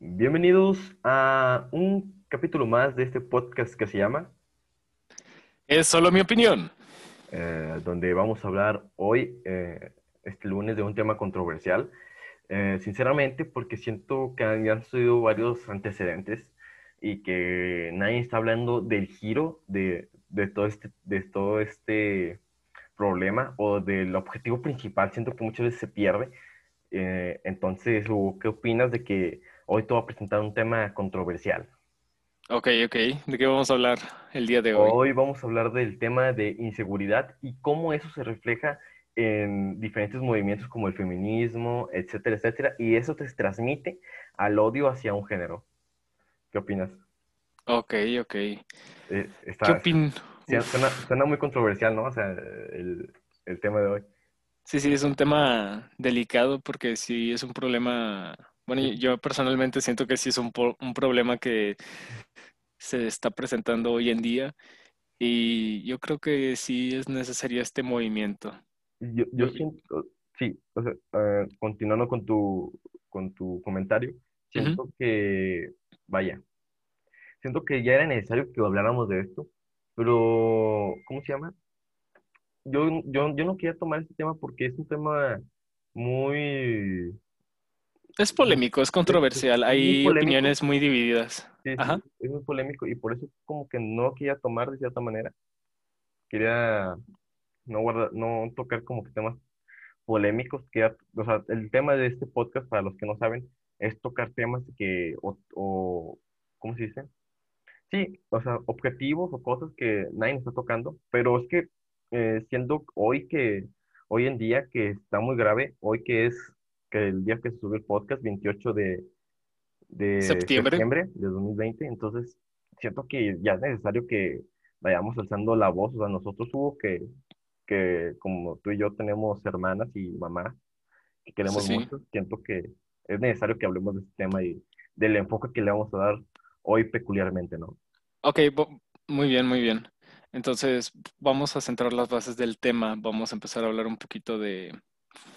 Bienvenidos a un capítulo más de este podcast que se llama Es solo mi opinión. eh, donde vamos a hablar hoy, eh, este lunes, de un tema controversial. Eh, sinceramente, porque siento que han, han sucedido varios antecedentes y que nadie está hablando del giro de, de todo este, de todo este problema o del objetivo principal. Siento que muchas veces se pierde. Eh, entonces, ¿qué opinas de que hoy te voy a presentar un tema controversial? Ok, ok. ¿De qué vamos a hablar el día de hoy? Hoy vamos a hablar del tema de inseguridad y cómo eso se refleja en diferentes movimientos como el feminismo, etcétera, etcétera, y eso te transmite al odio hacia un género. ¿Qué opinas? Ok, ok. Eh, ¿Qué está, opin? sí, suena, suena muy controversial, ¿no? O sea, el, el tema de hoy. Sí, sí, es un tema delicado porque sí es un problema. Bueno, yo personalmente siento que sí es un, un problema que se está presentando hoy en día y yo creo que sí es necesario este movimiento. Yo, yo siento, sí, o sea, eh, continuando con tu, con tu comentario, siento que, vaya, siento que ya era necesario que habláramos de esto, pero, ¿cómo se llama? Yo, yo, yo no quería tomar este tema porque es un tema muy, Es polémico, es controversial, hay polémico. opiniones muy divididas. Ajá. es muy polémico y por eso como que no quería tomar de cierta manera. Quería no guardar, no tocar como que temas polémicos, que, o sea, el tema de este podcast, para los que no saben, es tocar temas que, o, o ¿cómo se dice? Sí, o sea, objetivos o cosas que nadie está tocando, pero es que eh, siendo hoy que, hoy en día que está muy grave, hoy que es que el día que se el podcast, 28 de, de Septiembre. septiembre de 2020, entonces siento que ya es necesario que vayamos alzando la voz, o sea, nosotros hubo que, que como tú y yo tenemos hermanas y mamás que queremos Sí, sí. mucho, siento que es necesario que hablemos de este tema y del enfoque que le vamos a dar hoy peculiarmente, ¿no? Ok, muy bien, muy bien. Entonces, vamos a centrar las bases del tema. Vamos a empezar a hablar un poquito de,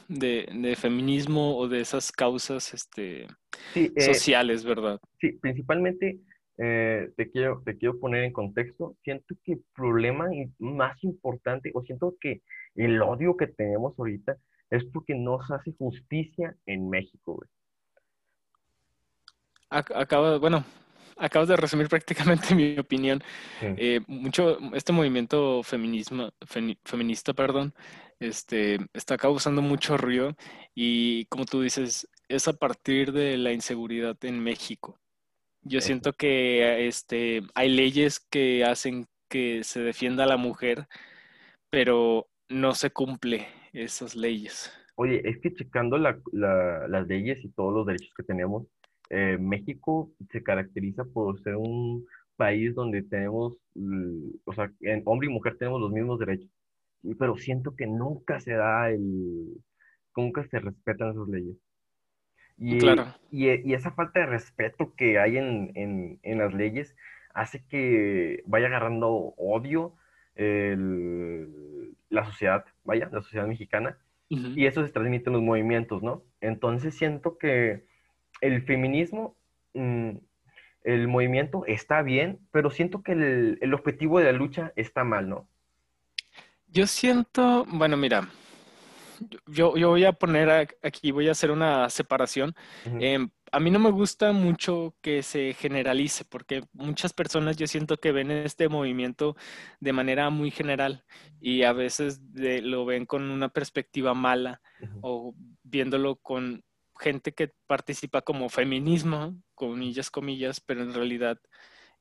de, de feminismo o de esas causas este, Sí, eh, sociales, ¿verdad? sí, principalmente eh, te quiero, te quiero poner en contexto. Siento que el problema más importante, o siento que el odio que tenemos ahorita es porque no se hace justicia en México, güey. Acaba, bueno, acabas de resumir prácticamente mi opinión. Sí. Eh, mucho, este movimiento feminismo, feminista, perdón, este, está causando mucho ruido y como tú dices, es a partir de la inseguridad en México. Yo siento que este, hay leyes que hacen que se defienda a la mujer, pero no se cumple esas leyes. Oye, es que checando la- la- las leyes y todos los derechos que tenemos, eh, México se caracteriza por ser un país donde tenemos, o sea, en hombre y mujer tenemos los mismos derechos, pero siento que nunca se da el, nunca se respetan esas leyes. Y, Claro. y, y esa falta de respeto que hay en, en, en las leyes hace que vaya agarrando odio el- la sociedad, vaya, la sociedad mexicana Ujú. y eso se transmite en los movimientos, ¿no? Entonces siento que el feminismo, mm, el movimiento está bien, pero siento que el, el objetivo de la lucha está mal, ¿no? Yo siento, bueno, mira, yo, yo voy a poner a- aquí, voy a hacer una separación. Em, a mí no me gusta mucho que se generalice, porque muchas personas yo siento que ven este movimiento de manera muy general y a veces de- lo ven con una perspectiva mala o viéndolo con gente que participa como feminismo, comillas, comillas, pero en realidad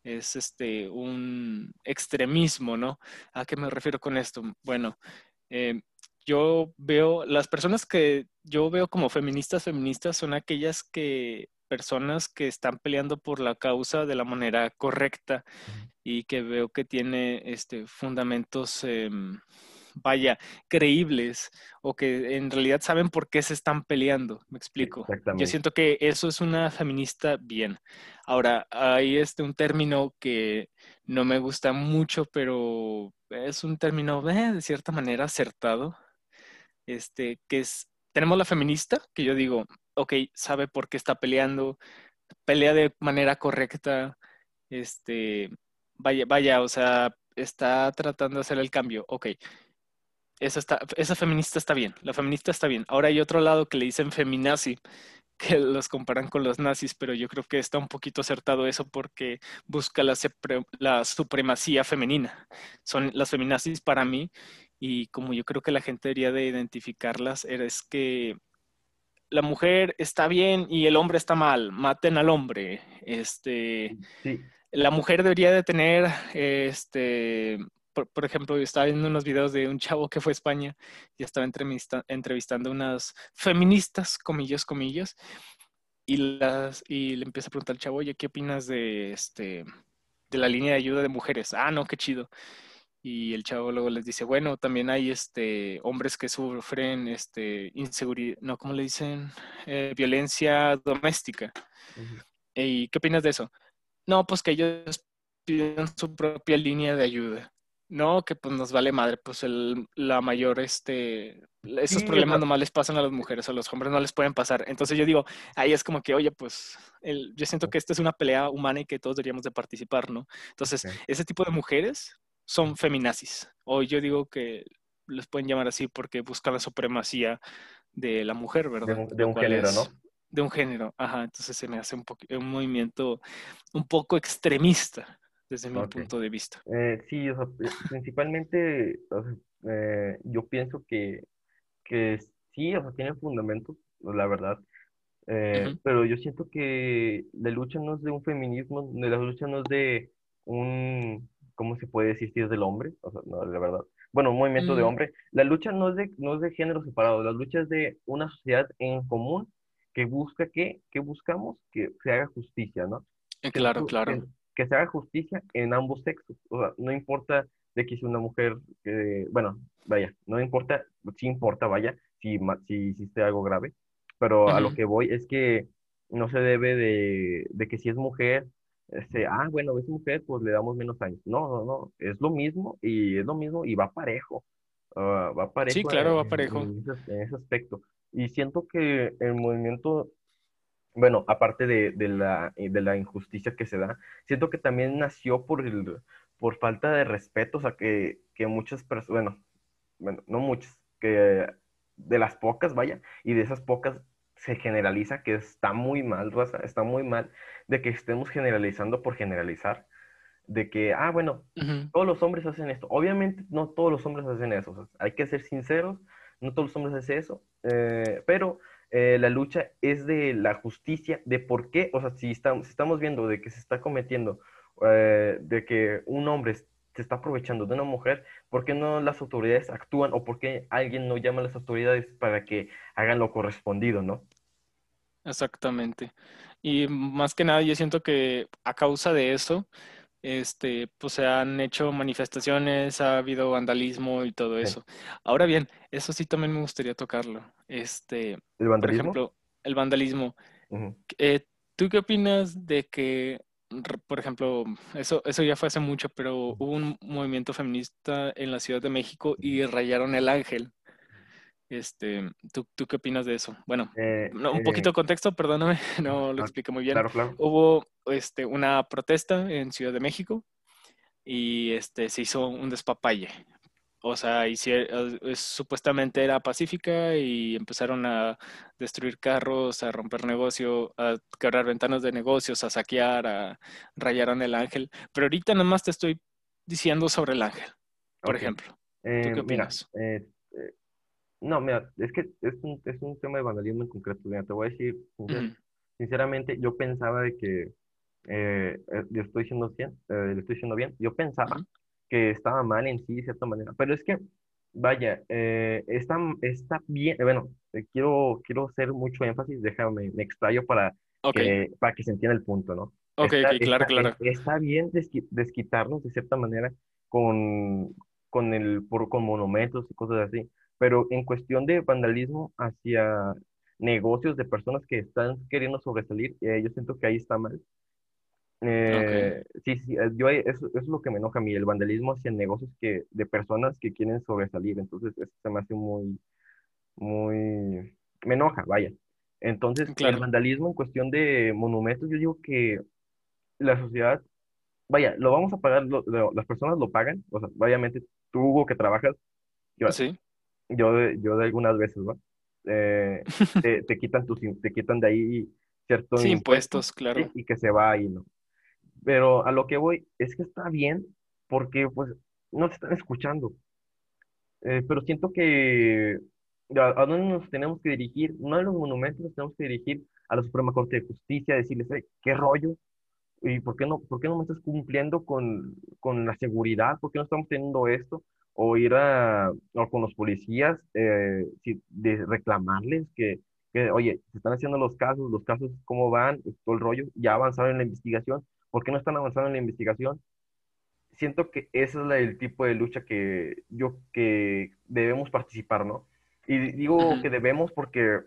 es este un extremismo, ¿no? ¿A qué me refiero con esto? Bueno, eh, yo veo, las personas que yo veo como feministas, feministas son aquellas que personas que están peleando por la causa de la manera correcta y que veo que tiene este fundamentos em, vaya, creíbles o que en realidad saben por qué se están peleando. Me explico. Yo siento que eso es una feminista bien. Ahora, hay este un término que no me gusta mucho, pero es un término eh, de cierta manera acertado. Este, que es, tenemos la feminista, que yo digo, ok, sabe por qué está peleando, pelea de manera correcta, este, vaya, vaya, o sea, está tratando de hacer el cambio, ok. Esa, está, esa feminista está bien, la feminista está bien. Ahora hay otro lado que le dicen feminazi, que los comparan con los nazis, pero yo creo que está un poquito acertado eso porque busca la, la supremacía femenina. Son las feminazis para mí y como yo creo que la gente debería de identificarlas, es que la mujer está bien y el hombre está mal, maten al hombre. Este, La mujer debería de tener, este, por, ejemplo, yo estaba viendo unos videos de un chavo que fue a España y estaba entrevistando unas feministas, comillas, comillas, y, las, y le empieza a preguntar al chavo, oye, ¿qué opinas de, este, de la línea de ayuda de mujeres? Ah, no, qué chido. Y el chavo luego les dice, bueno, también hay este, hombres que sufren este, inseguridad, no, ¿cómo le dicen? Eh, violencia doméstica. ¿Y qué opinas de eso? No, pues que ellos piden su propia línea de ayuda. No, que pues nos vale madre, pues el, la mayor, este, esos problemas nomás les pasan a las mujeres, a los hombres no les pueden pasar. Entonces yo digo, ahí es como que, oye, pues el, yo siento que esta es una pelea humana y que todos deberíamos de participar, ¿no? Entonces, ese tipo de mujeres son feminazis, o yo digo que les pueden llamar así porque buscan la supremacía de la mujer, ¿verdad? De un, género, ¿no? De un género, ajá, entonces se me hace un, un movimiento un poco extremista desde mi punto de vista. Eh, sí, o sea, principalmente eh, yo pienso que, que sí, o sea, tiene fundamentos, la verdad, eh, pero yo siento que la lucha no es de un feminismo, la lucha no es de un, ¿cómo se puede decir si es del hombre? O sea, no, la verdad. Bueno, un movimiento de mm. hombre. La lucha no es de, no es de género separado, la lucha es de una sociedad en común que busca que, que buscamos que se haga justicia, ¿no? Claro, claro que se haga justicia en ambos sexos. O sea, no importa de que sea una mujer, que, bueno, vaya, no importa, sí importa, vaya, si, si hiciste algo grave, pero a lo que voy es que no se debe de, de que si es mujer, este, ah, bueno, es mujer, pues le damos menos años. No, no, no, es lo mismo y es lo mismo y va parejo. Uh, va parejo. Sí, claro, va parejo. En ese, en ese, aspecto. Y siento que el movimiento bueno, aparte de, de, la, eh, de la injusticia que se da, siento que también nació por, el, por falta de respeto, o sea, que, que muchas personas, bueno, bueno, no muchas, que de las pocas, vaya, y de esas pocas se generaliza, que está muy mal, Rosa, está muy mal de que estemos generalizando por generalizar, de que, ah, bueno, todos los hombres hacen esto. Obviamente no todos los hombres hacen eso, hay que ser sinceros, no todos los hombres hacen eso, eh, pero eh, la lucha es de la justicia, de por qué, o sea, si estamos, estamos viendo de que se está cometiendo, eh, de que un hombre se está aprovechando de una mujer, ¿por qué no las autoridades actúan o por qué alguien no llama a las autoridades para que hagan lo correspondido, ¿no? Exactamente. Y más que nada, yo siento que a causa de eso, este, pues se han hecho manifestaciones, ha habido vandalismo y todo eso. Ahora bien, eso sí también me gustaría tocarlo. Este, ¿El vandalismo? Por ejemplo, el vandalismo. Eh, ¿Tú qué opinas de que, por ejemplo, eso, eso ya fue hace mucho, pero hubo un movimiento feminista en la Ciudad de México y rayaron el ángel? Este, ¿tú, ¿tú, qué opinas de eso? Bueno, eh, un eh, poquito de contexto, perdóname, no lo explico muy bien. Claro, claro. Hubo este, una protesta en Ciudad de México y este, se hizo un despapalle. O sea, supuestamente era pacífica y empezaron a destruir carros, a romper negocio, a quebrar ventanas de negocios, a saquear, a rayaron el ángel. Pero ahorita nomás te estoy diciendo sobre el ángel, por ejemplo. ¿Tú qué eh, opinas? No, mira, es que es un, es un tema de vandalismo en concreto. Mira, te voy a decir, sinceramente, yo pensaba de que, eh, eh yo estoy diciendo bien, eh, estoy diciendo bien, yo pensaba que estaba mal en sí, de cierta manera, pero es que, vaya, eh, está, está bien, bueno, quiero, quiero hacer mucho énfasis, déjame, me extrayo para, que, para que se entienda el punto, ¿no? Ok, claro, claro. Está bien desquitarnos de cierta manera con, con, el, por, con monumentos y cosas así, pero en cuestión de vandalismo hacia negocios de personas que están queriendo sobresalir, eh, yo siento que ahí está mal. Eh, sí, sí, eh, yo, eso, es lo que me enoja a mí, el vandalismo hacia negocios que, de personas que quieren sobresalir. Entonces, eso se me hace muy, muy, me enoja, vaya. Entonces, el Claro. vandalismo en cuestión de monumentos, yo digo que la sociedad, vaya, lo vamos a pagar, lo- lo- las personas lo pagan, o sea, obviamente tú, Hugo, que trabajas, yo, Sí. Yo, de- yo de algunas veces, ¿va? Eh, te, te quitan tus, te quitan de ahí cierto Sí, impuesto, impuestos, claro. Y que se va ahí, ¿no? Pero a lo que voy es que está bien porque, pues, no te están escuchando. Eh, pero siento que a, a dónde nos tenemos que dirigir, no a los monumentos, nos tenemos que dirigir a la Suprema Corte de Justicia, decirles, "Ey, ¿qué rollo? ¿Y por qué no, por qué no me estás cumpliendo con, con la seguridad? ¿Por qué no estamos teniendo esto? O ir a, o con los policías, eh, si- de reclamarles que, que, oye, se están haciendo los casos, los casos, ¿cómo van? Todo el rollo, ya avanzaron en la investigación, ¿por qué no están avanzando en la investigación? siento que ese es la- el tipo de lucha que yo que debemos participar, ¿no? Y digo Ujú. que debemos porque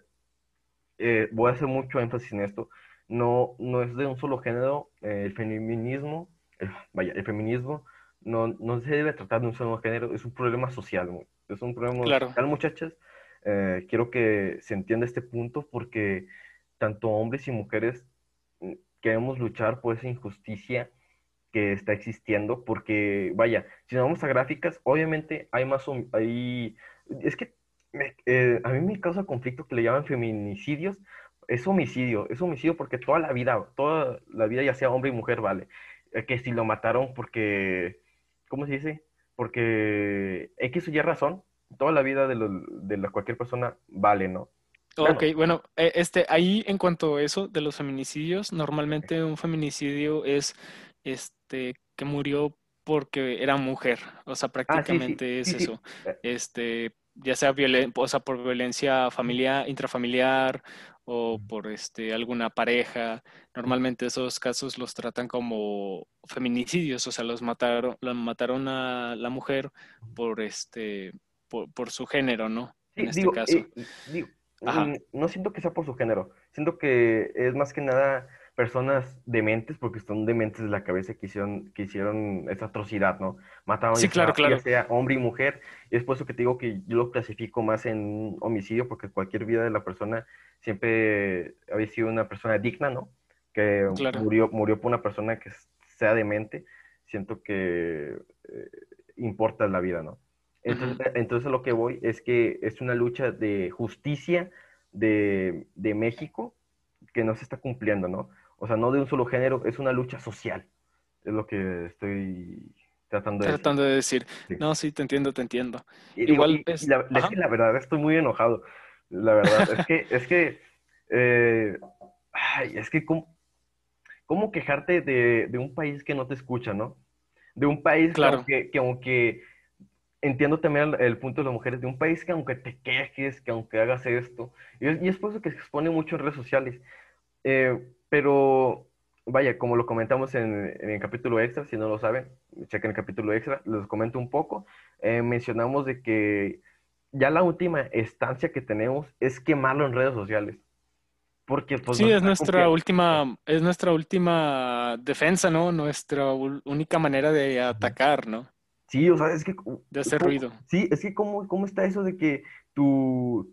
eh, voy a hacer mucho énfasis en esto. No, no es de un solo género. eh, el feminismo, eh, vaya, el feminismo no, no se debe tratar de un solo género. Es un problema social. Es un problema Claro. social, muchachas. Eh, quiero que se entienda este punto porque tanto hombres y mujeres mm, queremos luchar por esa injusticia que está existiendo, porque, vaya, si nos vamos a gráficas, obviamente hay más, hay, es que me- eh, a mí me causa conflicto que le llaman feminicidios, es homicidio, es homicidio porque toda la vida, toda la vida, ya sea hombre y mujer, vale, Eh, que si lo mataron porque, ¿cómo se dice? Porque X o Y razón, toda la vida de, lo- de la, cualquier persona vale, ¿no? Bueno, Ok, bueno, eh, este, ahí en cuanto a eso de los feminicidios, normalmente un feminicidio es este que murió porque era mujer, o sea, ah, sí, sí, prácticamente es sí, eso, eh, este, ya sea violen- o sea, por violencia familiar, intrafamiliar o por este alguna pareja. Normalmente esos casos los tratan como feminicidios, o sea, los mataron, la mataron a la mujer por este, por, por su género, ¿no? En Sí, este digo, caso. eh, digo, mm, no siento que sea por su género, siento que es más que nada personas dementes, porque son dementes de la cabeza que hicieron, que hicieron esa atrocidad, ¿no? Mataron Sí, ya claro, sea, ya claro. sea hombre y mujer, y es por eso que te digo que yo lo clasifico más en homicidio, porque cualquier vida de la persona siempre había sido una persona digna, ¿no? Que Claro. murió, murió por una persona que sea demente, siento que eh, importa la vida, ¿no? Entonces, Ujú. entonces lo que voy es que es una lucha de justicia de, de México que no se está cumpliendo, ¿no? O sea, no de un solo género, es una lucha social. Es lo que estoy tratando de decir. Tratando de decir, Sí. no, sí, te entiendo, te entiendo. Y Igual y, es, la, la- es ajá, que la verdad estoy muy enojado. La verdad, es que, es que, eh, ay, es que, ¿cómo, cómo quejarte de, de un país que no te escucha, ¿no? De un país que claro, aunque, que aunque entiendo también el, el punto de las mujeres, de un país que aunque te quejes, que aunque hagas esto, y es, y es por eso que se expone mucho en redes sociales, eh, pero vaya, como lo comentamos en, en el capítulo extra, si no lo saben, chequen el capítulo extra, les comento un poco, eh, mencionamos de que ya la última estancia que tenemos es quemarlo en redes sociales, porque pues sí, es nuestra última, es nuestra última defensa, ¿no? Nuestra única manera de atacar, ¿no? Sí, o sea, es que, De hacer ¿cómo- ruido. sí, es que cómo, cómo está eso de que tu,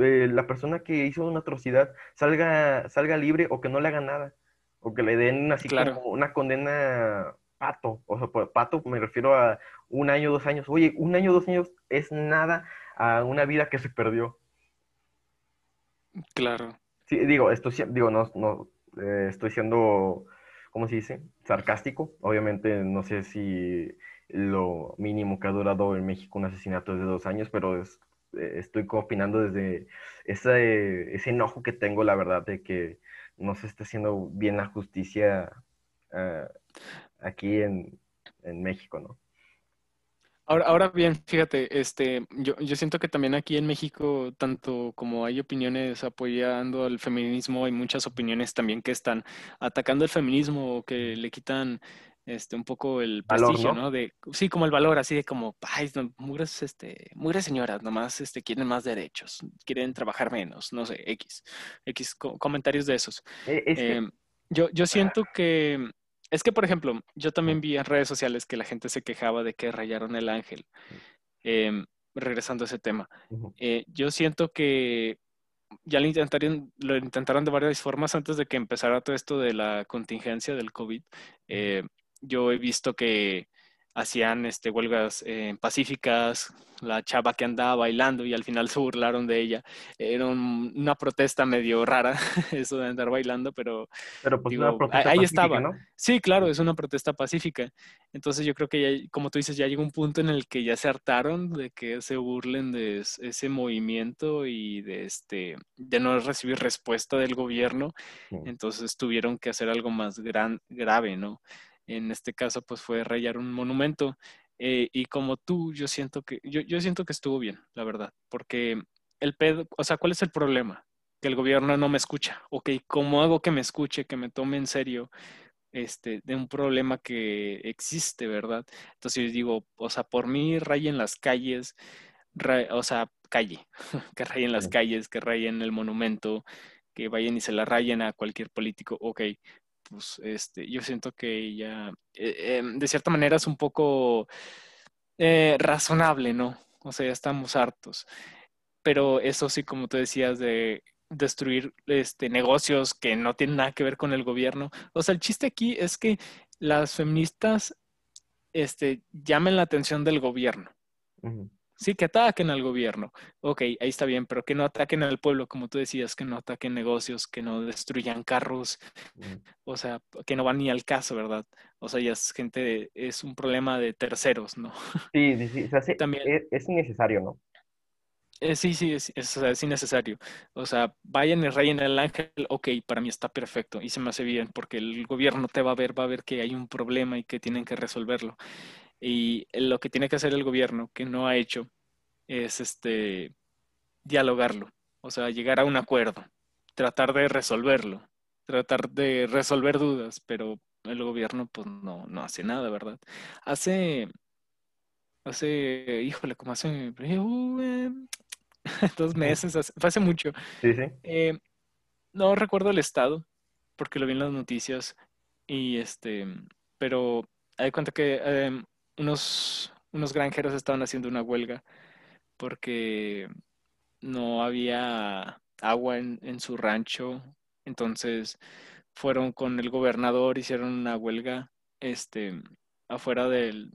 eh, la persona que hizo una atrocidad salga, salga libre o que no le haga nada, o que le den así Claro, como una condena pato, o sea, por pato me refiero a un año, dos años, oye, un año, dos años es nada a una vida que se perdió. claro. Sí, digo, estoy, si- digo, no, no, eh, estoy siendo, ¿cómo se dice? Sarcástico. Obviamente, no sé si lo mínimo que ha durado en México un asesinato es de dos años, pero es- estoy opinando desde ese, ese enojo que tengo, la verdad, de que no se está haciendo bien la justicia ah, aquí en, en México, ¿no? Ahora, ahora bien, fíjate, este, yo, yo siento que también aquí en México, tanto como hay opiniones apoyando al feminismo, hay muchas opiniones también que están atacando el feminismo o que le quitan este un poco el Valor, prestigio, ¿no? ¿no? De, sí, como el valor, así de como, ay, no, mugres, este, mugres señoras, nomás este, quieren más derechos, quieren trabajar menos, no sé, X, X co- comentarios de esos. Es que, Em, yo, yo siento que, es que, por ejemplo, yo también vi en redes sociales que la gente se quejaba de que rayaron el ángel. Em, regresando a ese tema, eh, yo siento que ya lo intentaron, lo intentaron de varias formas antes de que empezara todo esto de la contingencia del COVID. Eh, yo he visto que hacían este, huelgas eh, pacíficas, la chava que andaba bailando y al final se burlaron de ella. Era una protesta medio rara eso de andar bailando, pero, pero pues una protesta ahí pacífica, estaba. ¿no? Sí, claro, es una protesta pacífica. Entonces yo creo que ya, como tú dices, ya llegó un punto en el que ya se hartaron de que se burlen de ese movimiento y de este de no recibir respuesta del gobierno. Entonces tuvieron que hacer algo más gran, grave, ¿no? En este caso, pues fue rayar un monumento. Eh, y como tú, yo siento que, yo, yo siento que estuvo bien, la verdad, porque el pedo, o sea, ¿cuál es el problema? Que el gobierno no me escucha. Ok, ¿cómo hago que me escuche, que me tome en serio este, de un problema que existe, verdad? Entonces yo digo, o sea, por mí rayen las calles, o sea, calle, que rayen las calles, que rayen el monumento, que vayan y se la rayen a cualquier político, ok, este, yo siento que ya, eh, em, de cierta manera es un poco eh, razonable, ¿no? O sea, ya estamos hartos. Pero eso sí, como tú decías, de destruir este, negocios que no tienen nada que ver con el gobierno. O sea, el chiste aquí es que las feministas este, llamen la atención del gobierno. Sí, que ataquen al gobierno. Ok, ahí está bien, pero que no ataquen al pueblo, como tú decías, que no ataquen negocios, que no destruyan carros, o sea, que no van ni al caso, ¿verdad? O sea, ya es gente, es un problema de terceros, ¿no? Sí, sí, sí. O sea, También, es, es, innecesario, ¿no? Eh, sí, sí, es, es, es, innecesario. O sea, vayan y rayen el ángel, ok, para mí está perfecto y se me hace bien porque el gobierno te va a ver, va a ver que hay un problema y que tienen que resolverlo. Y lo que tiene que hacer el gobierno, que no ha hecho, es este dialogarlo, o sea, llegar a un acuerdo, tratar de resolverlo, tratar de resolver dudas, pero el gobierno pues no, no hace nada, ¿verdad? Hace, hace, híjole, como hace uh, dos meses, hace, hace mucho. Sí, sí. Eh, no recuerdo el estado, porque lo vi en las noticias, y este, pero hay cuenta que em, unos, unos granjeros estaban haciendo una huelga porque no había agua en, su rancho. Entonces fueron con el gobernador, hicieron una huelga, este, afuera del,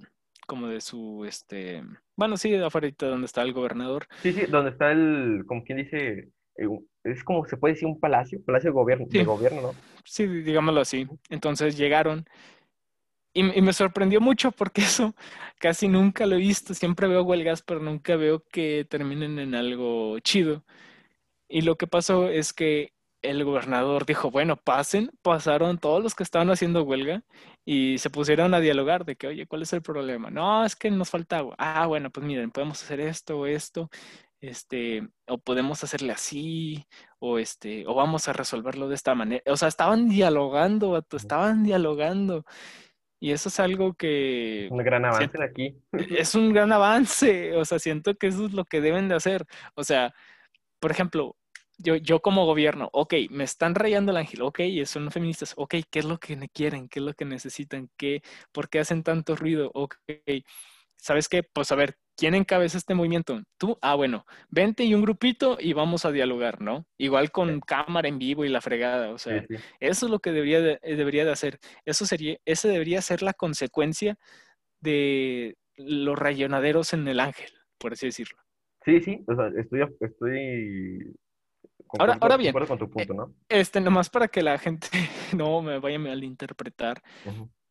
como de su, este, bueno, sí, afuera de donde está el gobernador. Sí, sí, donde está el, como quien dice, eh, es como se puede decir un palacio, palacio de gobierno, de gobierno, ¿no? Sí, digámoslo así. Entonces llegaron y, me sorprendió mucho porque eso casi nunca lo he visto. Siempre veo huelgas, pero nunca veo que terminen en algo chido. Y lo que pasó es que el gobernador dijo, bueno, pasen, pasaron todos los que estaban haciendo huelga y se pusieron a dialogar de que, oye, ¿cuál es el problema? No, es que nos falta agua. Ah, bueno, pues miren, podemos hacer esto o esto, este, o podemos hacerle así, o este, o vamos a resolverlo de esta manera. O sea, estaban dialogando, estaban dialogando. Y eso es algo que... Un gran avance de aquí. Es un gran avance, o sea, siento que eso es lo que deben de hacer. O sea, por ejemplo, yo, yo como gobierno, ok, me están rayando el ángel, ok, son feministas, ok, ¿qué es lo que quieren? ¿Qué es lo que necesitan? ¿Qué, ¿Por qué hacen tanto ruido? Ok, ¿sabes qué? Pues a ver, ¿quién encabeza este movimiento? Tú, ah, bueno, vente y un grupito y vamos a dialogar, ¿no? Igual con cámara en vivo y la fregada, o sea, eso es lo que debería de, eh, debería de hacer. Eso sería, esa debería ser la consecuencia de los rayonaderos en el ángel, por así decirlo. Sí, sí, o sea, estoy, estoy ahora, ahora bien, con tu punto, ¿no? este, nomás para que la gente no me vaya a malinterpretar,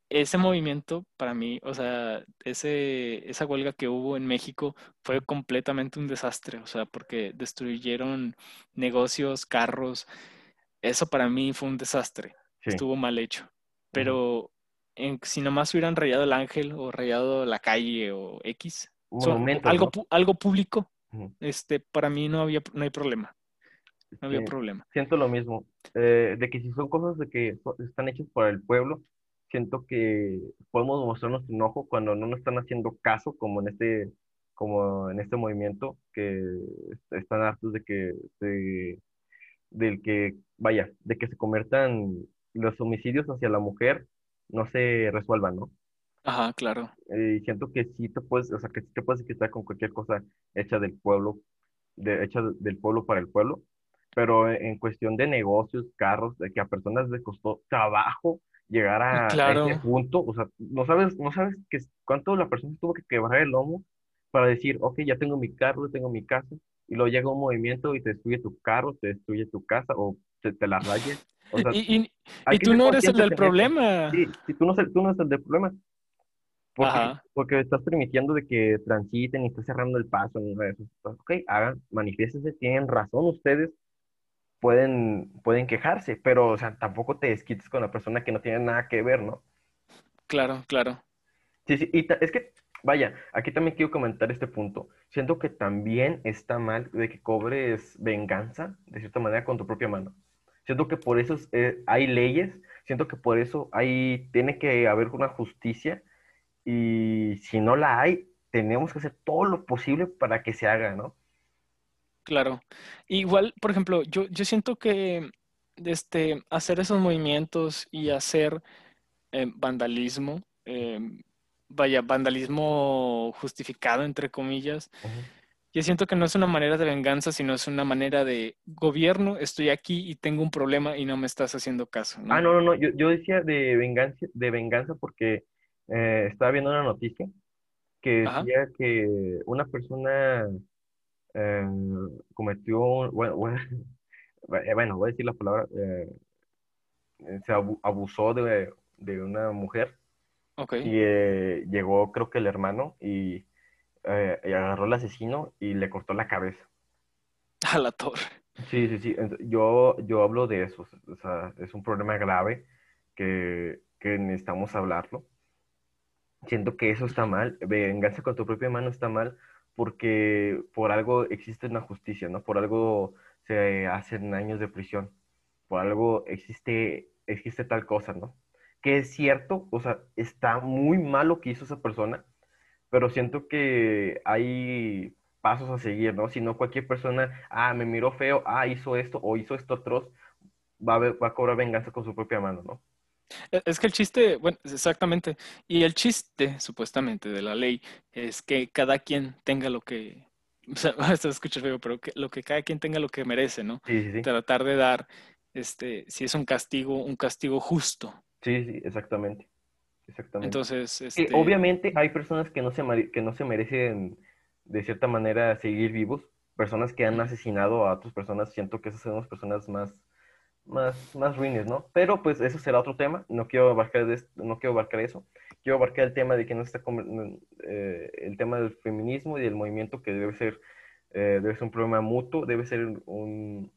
ese movimiento para mí, o sea, ese, esa huelga que hubo en México fue completamente un desastre, o sea, porque destruyeron negocios, carros, eso para mí fue un desastre, estuvo mal hecho, pero en, si nomás hubieran rayado el ángel o rayado la calle o X, algo, algo público, este, para mí no, había, no hay problema. No había problema. Siento lo mismo, eh, de que si son cosas de que están hechas por el pueblo, siento que podemos mostrar nuestro enojo cuando no nos están haciendo caso, como en este, como en este movimiento, que están hartos de que, del que, vaya, de que se conviertan los homicidios hacia la mujer, no se resuelvan, ¿no? Ajá, claro. Y siento que sí te puedes, o sea, que sí te puedes quitar con cualquier cosa hecha del pueblo, de, hecha del pueblo para el pueblo, pero en cuestión de negocios, carros, de que a personas les costó trabajo llegar a, a Claro. ese punto, o sea, no sabes, no sabes que, cuánto la persona tuvo que quebrar el lomo para decir, ok, ya tengo mi carro, tengo mi casa, y luego llega un movimiento y te destruye tu carro, te destruye tu casa o te, te la raya. O sea, Y, y- tú no eres el del problema. Sí, sí, tú no, eres- tú no eres el del problema. Porque, estás permitiendo de que transiten y estás cerrando el paso en. Ok, hagan, manifiéstense, tienen razón ustedes, pueden, pueden quejarse, pero, o sea, tampoco te desquites con la persona que no tiene nada que ver, ¿no? Claro, claro. Sí, sí, y es que, vaya, aquí también quiero comentar este punto. Siento que también está mal de que cobres venganza, de cierta manera, con tu propia mano. Siento que por eso es- eh, hay leyes, siento que por eso hay, tiene que haber una justicia y si no la hay, tenemos que hacer todo lo posible para que se haga, ¿no? Claro. Igual, por ejemplo, yo, yo siento que este, hacer esos movimientos y hacer eh, vandalismo, eh, vaya, vandalismo justificado, entre comillas, yo siento que no es una manera de venganza, sino es una manera de gobierno, estoy aquí y tengo un problema y no me estás haciendo caso, Ah, ¿no? no, no, yo, yo decía de venganza, de venganza porque eh, estaba viendo una noticia que Ajá. decía que una persona eh, cometió, bueno, bueno, eh, bueno, voy a decir la palabra, eh, eh, se abu- abusó de, de una mujer Ok. y eh, llegó creo que el hermano y, y agarró al asesino y le cortó la cabeza. A la torre. Sí, sí, sí. Yo, yo hablo de eso. O sea, es un problema grave que, que necesitamos hablarlo. Siento que eso está mal. Venganza con tu propia mano está mal porque por algo existe una justicia, ¿no? Por algo se hacen años de prisión. Por algo existe, existe tal cosa, ¿no? Que es cierto, o sea, está muy mal lo que hizo esa persona, pero siento que hay pasos a seguir, ¿no? Si no, cualquier persona, ah, me miró feo, ah, hizo esto o hizo esto atroz, va a, ver- va a cobrar venganza con su propia mano, ¿no? E- Es que el chiste, bueno, exactamente. Y el chiste, supuestamente, de la ley es que cada quien tenga lo que, o sea, esto se escucha feo, pero que lo que cada quien tenga lo que merece, ¿no? Sí, sí, sí. Tratar de dar, este, si es un castigo, un castigo justo. Sí, sí, exactamente. Exactamente. Entonces, Que este, obviamente hay personas que no se, que no se merecen, de cierta manera, seguir vivos. Personas que han asesinado a otras personas, siento que esas son las personas más, más, más ruines, ¿no? Pero pues eso será otro tema. No quiero abarcar, de no quiero abarcar eso. Quiero abarcar el tema de que no está eh, el tema del feminismo y del movimiento que debe ser, eh, debe ser un problema mutuo, debe ser un,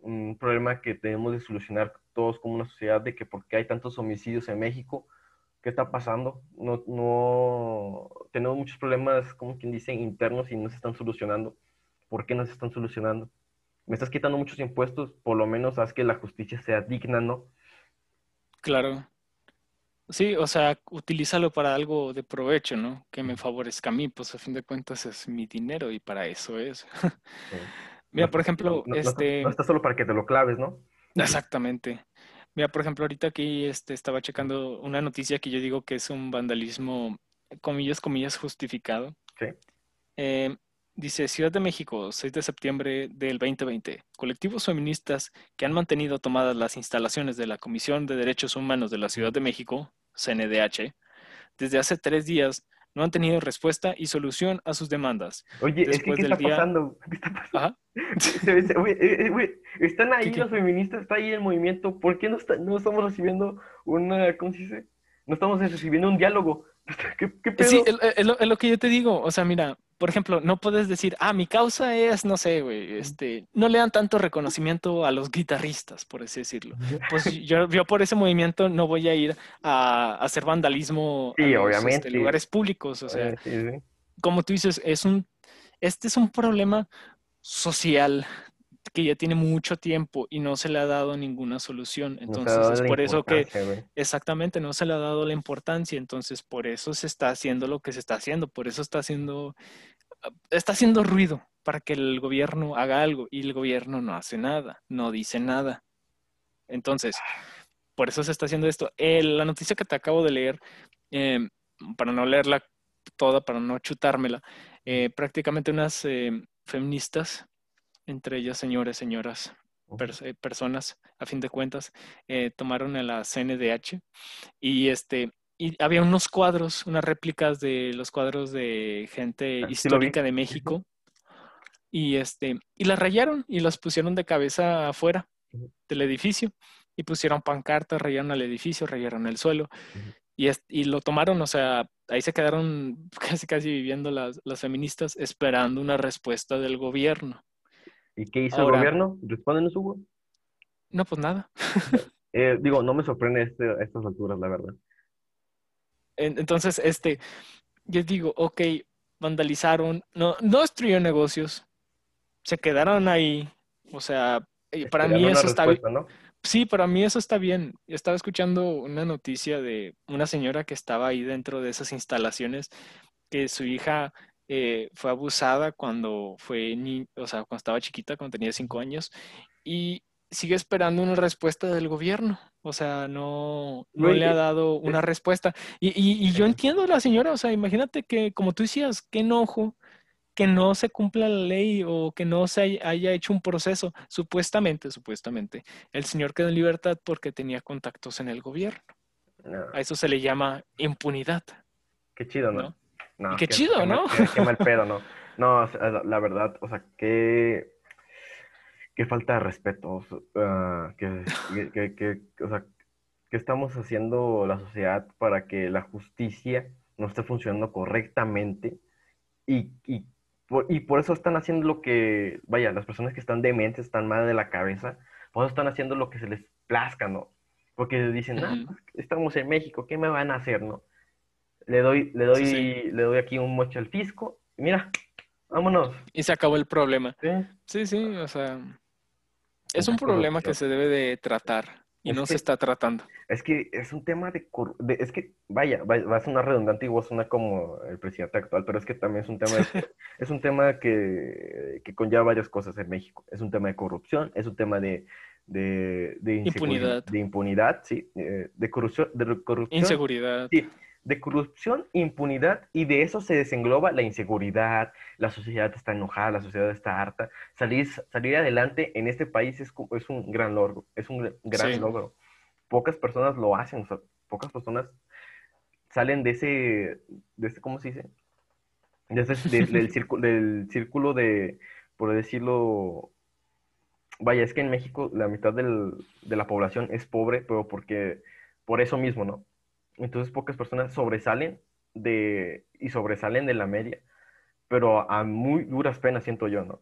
un problema que tenemos de solucionar todos como una sociedad de que por qué hay tantos homicidios en México, qué está pasando, no, no, tenemos muchos problemas, como quien dice, internos y no se están solucionando. ¿Por qué no se están solucionando? Me estás quitando muchos impuestos, por lo menos haz que la justicia sea digna, ¿no? claro. Sí, o sea, utilízalo para algo de provecho, ¿no? Que me favorezca a mí, pues a fin de cuentas es mi dinero y para eso es. Sí. Mira, por ejemplo, no, este, no está solo para que te lo claves, ¿no? exactamente. Mira, por ejemplo, ahorita aquí este, estaba checando una noticia que yo digo que es un vandalismo, comillas, comillas, justificado. Sí. Eh, dice, Ciudad de México, 6 de septiembre del 2020. Colectivos feministas que han mantenido tomadas las instalaciones de la Comisión de Derechos Humanos de la Ciudad de México, CNDH, desde hace tres días no han tenido respuesta y solución a sus demandas. Oye, es que Después ¿qué del está día- pasando? ¿Qué está pasando? Ajá. Eh, eh, están ahí ¿Qué, qué? los feministas, está ahí el movimiento. ¿Por qué no, está- no estamos recibiendo una, ¿cómo se dice? No estamos recibiendo un diálogo. ¿Qué, qué pedo? Sí, es, lo, es lo que yo te digo. O sea, mira, por ejemplo, no puedes decir, ah, mi causa es, no sé, güey, este, no le dan tanto reconocimiento a los guitarristas, por así decirlo. Pues yo, yo por ese movimiento no voy a ir a, a hacer vandalismo Sí, a los obviamente. este, lugares públicos. O sea, Eh, sí, sí. como tú dices, es un, este es un problema social que ya tiene mucho tiempo y no se le ha dado ninguna solución. Entonces es por eso que exactamente no se le ha dado la importancia. Entonces por eso se está haciendo lo que se está haciendo. Por eso está haciendo, está haciendo ruido para que el gobierno haga algo y el gobierno no hace nada, no dice nada. Entonces, por eso se está haciendo esto. El- la noticia que te acabo de leer, eh, para no leerla toda, para no chutármela, eh, prácticamente unas eh, feministas, entre ellas señores, señoras, pers- eh, personas, a fin de cuentas, eh, tomaron a la CNDH y este y había unos cuadros, unas réplicas de los cuadros de gente Ah, sí histórica de México y este y las rayaron y las pusieron de cabeza afuera del edificio y pusieron pancartas, rayaron el edificio, rayaron el suelo y, es- y lo tomaron, o sea, ahí se quedaron casi casi viviendo las, las feministas esperando una respuesta del gobierno. ¿Y qué hizo Ahora- el gobierno? Respóndenos, Hugo. No, pues nada. Eh, digo, no me sorprende este, a estas alturas, la verdad. En- Entonces, este, yo digo, ok, vandalizaron, no, no destruyeron negocios, se quedaron ahí, o sea, eh, para mí eso está bien. Sí, para mí eso está bien. Yo estaba escuchando una noticia de una señora que estaba ahí dentro de esas instalaciones, que su hija eh, fue abusada cuando fue ni, o sea, cuando estaba chiquita, cuando tenía cinco años, y sigue esperando una respuesta del gobierno. O sea, no, no le ha eh, dado una respuesta. Y, y, y yo entiendo a la señora, o sea, imagínate que, como tú decías, qué enojo que no se cumpla la ley o que no se haya, haya hecho un proceso. Supuestamente, supuestamente, el señor quedó en libertad porque tenía contactos en el gobierno. No, A eso se le llama impunidad, qué chido, ¿no? ¿no? No, qué chido, ¿no? Qué, qué mal pedo, ¿no? No, la, verdad, o sea, qué, qué falta de respeto, ah, que, o sea, ¿qué estamos haciendo la sociedad para que la justicia no esté funcionando correctamente? Y, y, por, y por eso están haciendo lo que, vaya, las personas que están dementes, están mal de la cabeza, por eso están haciendo lo que se les plazca, ¿no? Porque dicen, ah, Ujú. estamos en México, ¿qué me van a hacer, no? Le doy, le doy, Sí, le doy aquí un mocho al fisco, y mira, vámonos. Y se acabó el problema. ¿sí? Sí, sí, o sea, es un problema que se debe de tratar y Es no se está tratando. Es que es un tema de, de- es que, vaya, va, va a sonar redundante y va a sonar como el presidente actual, pero es que también es un tema, de- es un tema que, que conlleva varias cosas en México. Es un tema de corrupción, es un tema de, de, Impunidad. de impunidad, sí, eh, de corrupción, de corrupción, Inseguridad. sí, de corrupción, impunidad, y de eso se desengloba la inseguridad, la sociedad está enojada, la sociedad está harta. Salir, salir adelante en este país es, es un gran logro, es un gr- gran Sí. logro. Pocas personas lo hacen, o sea, pocas personas salen de ese, de ese, ¿cómo se dice? De ese- de- del, círculo, del círculo de, por decirlo, vaya, es que en México la mitad del- de la población es pobre, pero porque, por eso mismo, ¿no? Entonces pocas personas sobresalen de, y sobresalen de la media, pero a muy duras penas siento yo, ¿no?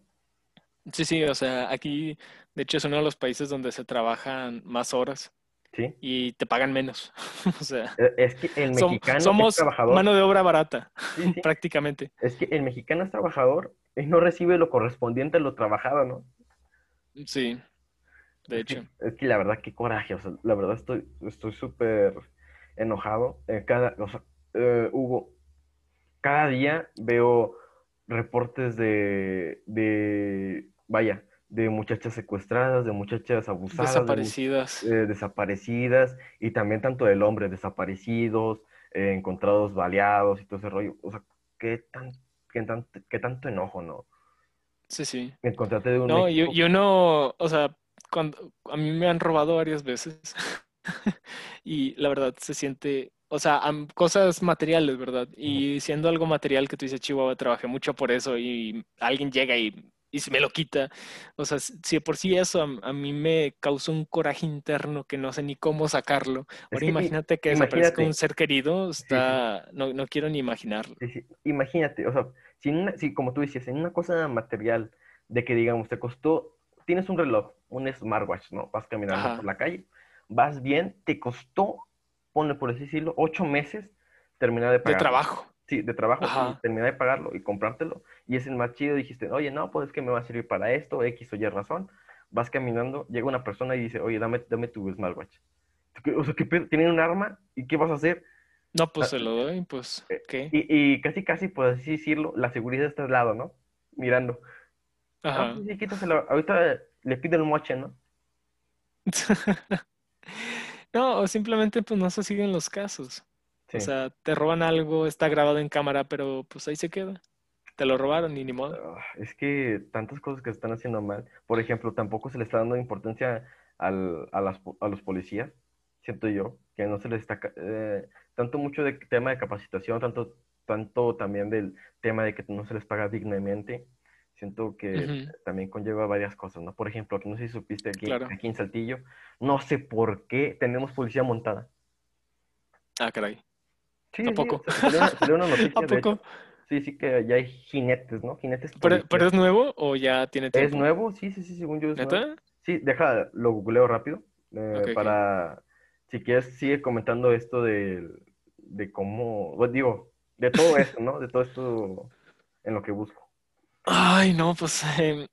Sí, sí, o sea, aquí de hecho es uno de los países donde se trabajan más horas ¿Sí? y te pagan menos. O sea, Eh, Es que el mexicano es somos trabajador. mano de obra barata, Sí, sí. prácticamente. Es que el mexicano es trabajador y no recibe lo correspondiente a lo trabajado, ¿no? Sí, de Es que- hecho. Es que la verdad, qué coraje, o sea, la verdad estoy estoy súper enojado. Eh, cada, o sea, eh, Hugo, cada día veo reportes de, de, vaya, de muchachas secuestradas, de muchachas abusadas, de Desaparecidas. eh, desaparecidas, y también tanto del hombre, desaparecidos, encontrados baleados y todo ese rollo. O sea, qué tan, qué tan- qué tanto enojo, ¿no? Sí, sí. Encontrarte de un No, y, México- y uno, o sea, cuando a mí me han robado varias veces y la verdad se siente, o sea, cosas materiales, ¿verdad? Y siendo algo material que tú dices, Chihuahua, trabajé mucho por eso y alguien llega y, y se me lo quita. O sea, si de por sí eso a, a mí me causó un coraje interno que no sé ni cómo sacarlo. Es Ahora i- imagínate que desaparezca un ser querido, sí. está, no, no quiero ni imaginarlo. Sí. Imagínate, o sea, si, una- si como tú decías, en una cosa material de que digamos te costó, tienes un reloj, un smartwatch, ¿no? Vas caminando Ajá. por la calle, vas bien, te costó, ponle por así decirlo, ocho meses terminar de De pagarlo. trabajo. Sí, de trabajo, terminar de pagarlo y comprártelo. Y es el más chido, dijiste, oye, no, pues es que me va a servir para esto, X o Y razón. Vas caminando, llega una persona y dice, oye, dame, dame tu smartwatch. ¿Qué- O sea. ¿Tienen un arma? ¿Y qué vas a hacer? No, pues Ah, se lo doy, pues, eh, ¿qué? Y, y casi, casi, por así decirlo, la seguridad está al lado, ¿no? Mirando. Ah, Ajá. pues sí, quítaselo. Ahorita le pide el moche, ¿no? No, o simplemente pues no se siguen los casos. Sí. O sea, te roban algo, está grabado en cámara, pero pues ahí se queda. te lo robaron y ni modo. Ah, Es que tantas cosas que se están haciendo mal. Por ejemplo, tampoco se le está dando importancia al- a, las a los policías, siento yo, que no se les está, eh, tanto mucho de tema de capacitación, tanto, tanto también del tema de que no se les paga dignamente. Siento que también conlleva varias cosas, ¿no? Por ejemplo, aquí no sé si supiste aquí, claro. aquí en Saltillo, no sé por qué tenemos policía montada. Ah, caray. Sí, ¿A sí, poco? sa- salió una, salió una noticia, ¿A poco? Sí, sí, que ya hay jinetes, ¿no? Jinetes ¿Pero, pero es nuevo o ya tiene ¿Es tiempo? nuevo? Sí, sí, sí, según yo es nuevo. Sí, deja, lo googleo rápido eh, para, si quieres, sigue comentando esto de, de cómo, pues, digo, de todo esto, ¿no? De todo esto en lo que busco. Ay, no, pues em,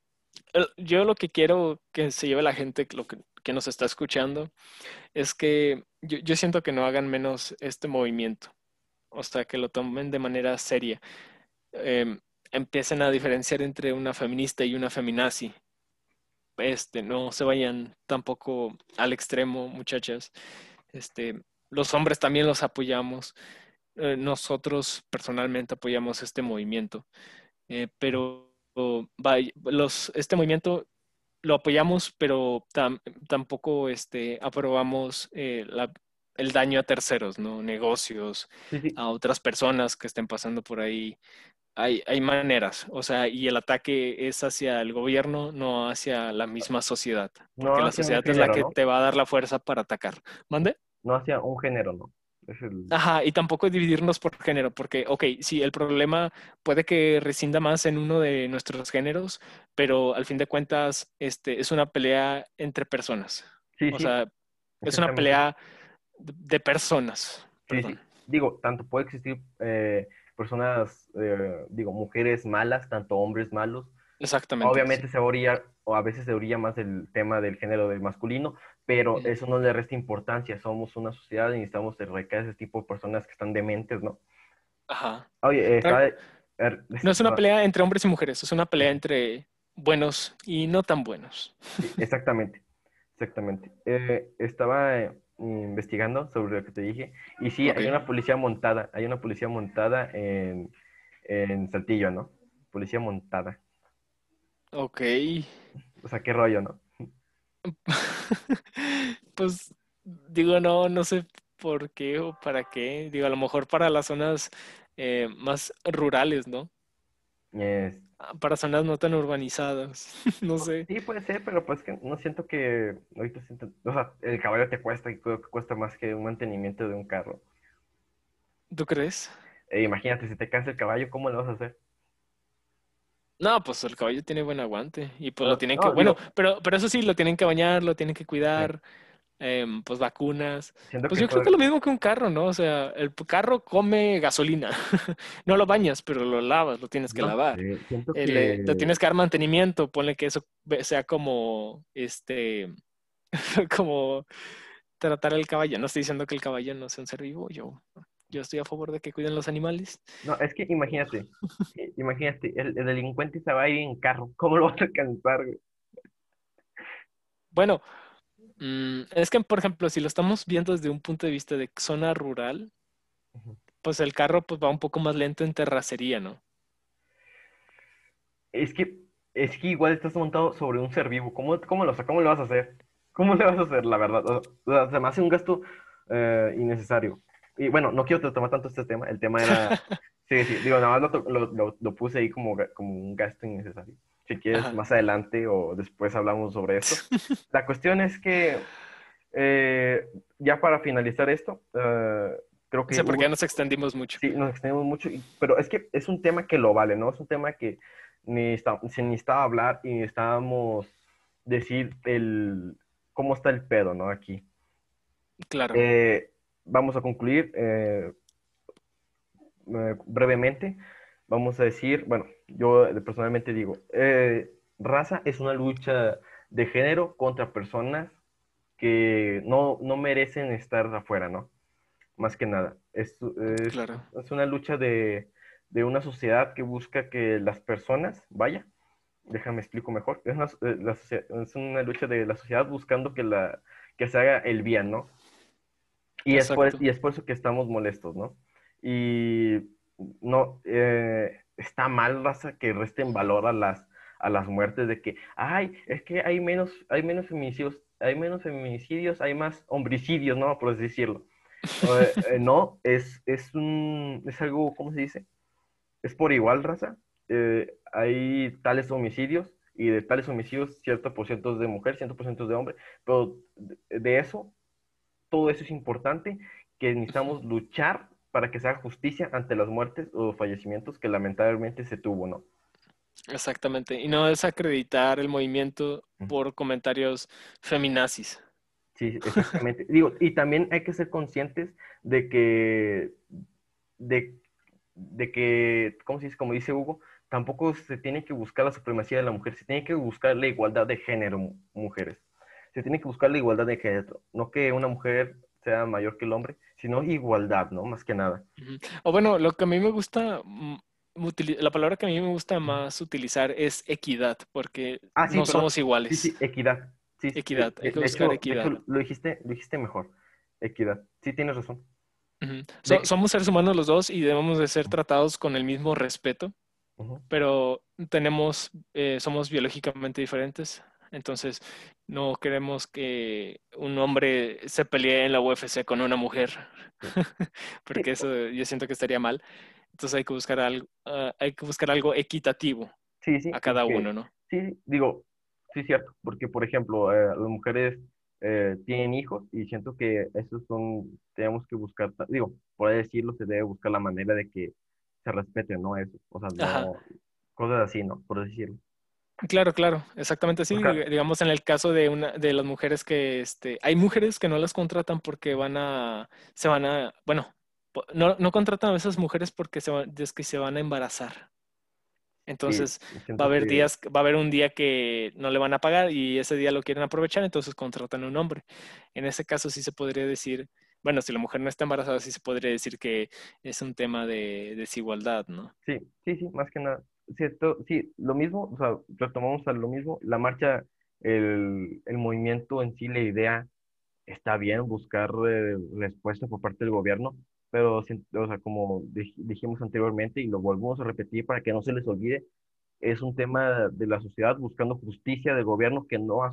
yo lo que quiero que se lleve la gente, lo que, nos está escuchando, es que yo, yo siento que no hagan menos este movimiento, o sea, que lo tomen de manera seria. Em, empiecen a diferenciar entre una feminista y una feminazi. Este, no se vayan tampoco al extremo, muchachas. Este, los hombres también los apoyamos. Eh, nosotros personalmente apoyamos este movimiento. Eh, pero los, este movimiento lo apoyamos, pero tam- tampoco este, aprobamos eh, la- el daño a terceros, ¿no? Negocios, Sí, sí, a otras personas que estén pasando por ahí. Hay, hay maneras, o sea, y el ataque es hacia el gobierno, no hacia la misma sociedad, no porque la hacia un sociedad es la género, que ¿no? te va a dar la fuerza para atacar. ¿Mande? No hacia un género, ¿no? Es el... Ajá, y tampoco dividirnos por género, porque, ok, sí, el problema puede que rescinda más en uno de nuestros géneros, pero al fin de cuentas, este, es una pelea entre personas. Sí, O sí, sea, es una pelea de personas. Sí, sí. Digo, tanto puede existir eh, personas, eh, digo, mujeres malas, tanto hombres malos. Exactamente. Obviamente se orilla, o a veces se orilla más el tema del género del masculino, pero eso no le resta importancia. Somos una sociedad y necesitamos erradicar ese tipo de personas que están dementes, ¿no? Ajá. Oye, eh, Claro. está- er- No es una ah, pelea entre hombres y mujeres, es una pelea entre buenos y no tan buenos. sí, exactamente, exactamente. Eh, estaba eh, investigando sobre lo que te dije y sí, hay una policía montada, hay una policía montada en, en Saltillo, ¿no? Policía montada. Ok. O sea, qué rollo, ¿no? Pues digo, no, no sé por qué o para qué. Digo, a lo mejor para las zonas eh, más rurales, ¿no? Ah, Para zonas no tan urbanizadas. No sé. Sí, puede ser, pero pues que no siento que ahorita siento, o sea, el caballo te cuesta y creo que cuesta más que un mantenimiento de un carro. ¿Tú crees? Eh, imagínate, si te cansa el caballo, ¿cómo lo vas a hacer? No, pues el caballo tiene buen aguante y pues lo tienen no, que, bueno, digo- pero, pero eso sí, lo tienen que bañar, lo tienen que cuidar, em, pues vacunas. Pues yo creo que lo mismo que un carro, ¿no? O sea, el carro come gasolina. No lo bañas, pero lo lavas, lo tienes que no lavar. Eh, que- le tienes que dar mantenimiento, ponle que eso sea como, este, como tratar al caballo. No estoy diciendo que el caballo no sea un ser vivo, yo, yo estoy a favor de que cuiden los animales. No, es que imagínate, eh, imagínate, el, el delincuente se va a ir en carro, ¿cómo lo vas a alcanzar? güey? Bueno, mm, es que, por ejemplo, si lo estamos viendo desde un punto de vista de zona rural, pues el carro pues va un poco más lento en terracería, ¿no? Es que, es que igual estás montado sobre un ser vivo, ¿cómo, cómo lo, cómo le vas a hacer? ¿Cómo le vas a hacer, la verdad? O sea, se me hace un gasto eh, innecesario. Y bueno, no quiero tomar tanto este tema, el tema era, sí, sí, digo, nada más lo, lo, lo- lo puse ahí como, como un gasto innecesario. Si quieres, Ajá. más adelante o después hablamos sobre esto. La cuestión es que, eh, ya para finalizar esto, eh, creo O que sea, porque hubo- ya nos extendimos mucho. Sí, nos extendemos mucho, y- pero es que es un tema que lo vale, ¿no? Es un tema que necesita- se necesitaba hablar y necesitábamos decir el, cómo está el pedo, ¿no? Aquí. Claro. Eh, vamos a concluir eh, eh, brevemente. Vamos a decir, bueno, yo personalmente digo, eh, raza es una lucha de género contra personas que no, no merecen estar afuera, ¿no? Más que nada. Es, es- Claro. es una lucha de, de una sociedad que busca que las personas, vaya, déjame explico mejor, es una, eh, la es una lucha de la sociedad buscando que, la, que se haga el bien, ¿no? Y es, por, y es por eso que estamos molestos, ¿no? Y no, eh, está mal, raza, que resten valor a las, a las muertes de que, ay, es que hay menos, hay menos feminicidios, hay menos feminicidios, hay más homicidios, ¿no? Por así decirlo. Eh, eh, no, es, es, un, es algo, ¿cómo se dice? Es por igual, raza. Eh, hay tales homicidios y de tales homicidios cierto por ciento de mujer, cierto por ciento de hombre, pero de eso, todo eso es importante, que necesitamos luchar para que se haga justicia ante las muertes o fallecimientos que lamentablemente se tuvo, ¿no? Exactamente, y no desacreditar el movimiento por comentarios feminazis. Sí, exactamente. Digo, y también hay que ser conscientes de que, de, de que, ¿cómo, se dice? como dice Hugo, tampoco se tiene que buscar la supremacía de la mujer, se tiene que buscar la igualdad de género, mujeres. Se tiene que buscar la igualdad de género, no que una mujer sea mayor que el hombre, sino igualdad, ¿no? Más que nada. O bueno, lo que a mí me gusta, mm, la palabra que a mí me gusta más utilizar es equidad, porque ah, no somos iguales. Sí, sí, equidad. Sí, equidad, hay que buscar equidad. lo, dijiste, lo dijiste mejor, equidad. Sí, tienes razón. somos seres humanos los dos y debemos de ser tratados con el mismo respeto, pero tenemos, eh, somos biológicamente diferentes. Entonces, no queremos que un hombre se pelee en la UFC con una mujer, porque eso yo siento que estaría mal. Entonces hay que buscar algo, ah, hay que buscar algo equitativo a cada uno, ¿no? Sí, digo, sí, cierto, porque por ejemplo, eh, las mujeres eh, tienen hijos y siento que esos son, tenemos que buscar, digo, por decirlo, se debe buscar la manera de que se respete, ¿no? Eso, o sea, no, cosas así, ¿no? Por decirlo. Claro, claro, exactamente sí. Digamos en el caso de una de las mujeres que este, hay mujeres que no las contratan porque van a, se van a, bueno, no, no contratan a esas mujeres porque se van, es que se van a embarazar. Entonces va a haber días, va a haber un día que no le van a pagar y ese día lo quieren aprovechar, entonces contratan a un hombre. En ese caso sí se podría decir, bueno, si la mujer no está embarazada, sí se podría decir que es un tema de desigualdad, ¿no? Sí, sí, sí, más que nada. Cierto, sí, lo mismo, o sea, retomamos lo mismo, la marcha, el, el movimiento en sí, la idea está bien, buscar eh, respuesta por parte del gobierno, pero, o sea, como dijimos anteriormente y lo volvemos a repetir para que no se les olvide, es un tema de la sociedad buscando justicia del gobierno que no ha,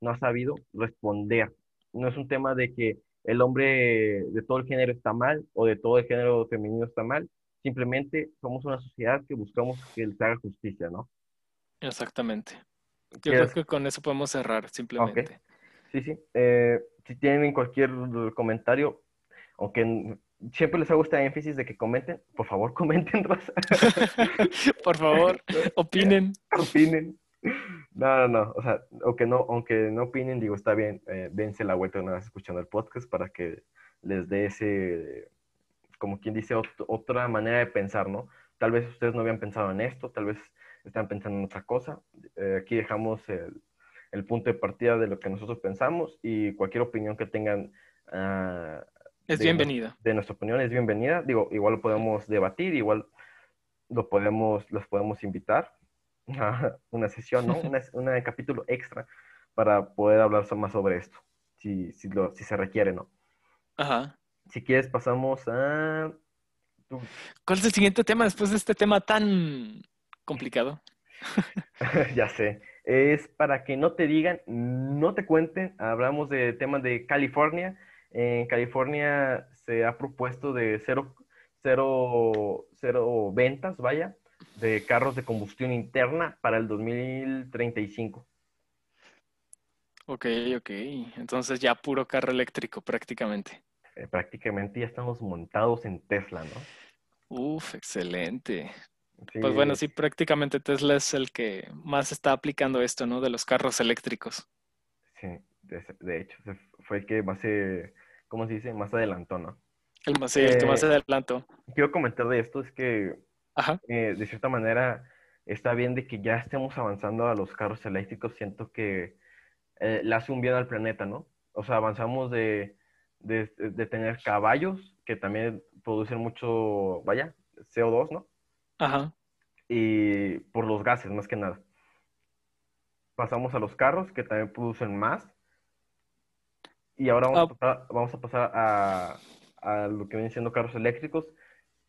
no ha sabido responder. No es un tema de que el hombre de todo el género está mal o de todo el género femenino está mal, simplemente somos una sociedad que buscamos que se haga justicia, ¿no? Exactamente. Yo creo que con eso podemos cerrar, simplemente. Sí, sí. Eh, si tienen cualquier comentario, aunque siempre les hago este énfasis de que comenten, por favor comenten, Rosa. por favor, opinen. opinen. No, no, no, o sea, aunque no, aunque no opinen, digo, está bien, eh, dense la vuelta una vez escuchando el podcast para que les dé ese, como quien dice, otra manera de pensar, ¿no? Tal vez ustedes no habían pensado en esto, tal vez están pensando en otra cosa. Eh, aquí dejamos el, el, punto de partida de lo que nosotros pensamos y cualquier opinión que tengan uh, es bienvenida. De nuestra opinión es bienvenida. Digo, igual lo podemos debatir, igual lo podemos, los podemos invitar a una sesión, ¿no? Un capítulo extra para poder hablar más sobre esto, si, si, lo, si se requiere, ¿no? Ajá. Si quieres, pasamos a... ¿Cuál es el siguiente tema después de este tema tan complicado? ya sé. Es para que no te digan, no te cuenten. Hablamos de temas de California en California se ha propuesto de cero, cero, cero ventas, vaya, de carros de combustión interna para el 2035. Ok, ok. Entonces ya puro carro eléctrico prácticamente. Eh, prácticamente ya estamos montados en Tesla, ¿no? Uf, excelente. Pues bueno, sí, prácticamente Tesla es el que más está aplicando esto, ¿no? De los carros eléctricos. Sí, de, hecho, fue el que más se ¿cómo se dice? Más adelantó, ¿no? El más, el que más eh, adelantó. Quiero comentar de esto, es que eh, de cierta manera está bien de que ya estemos avanzando a los carros eléctricos, siento que eh, le hace un bien al planeta, ¿no? O sea, avanzamos de, de, tener caballos que también producen mucho, vaya, CO2, ¿no? Ajá. Y por los gases, más que nada. Pasamos a los carros que también producen más y ahora vamos, ah. a, pasar, vamos a, pasar a, a, lo que vienen siendo carros eléctricos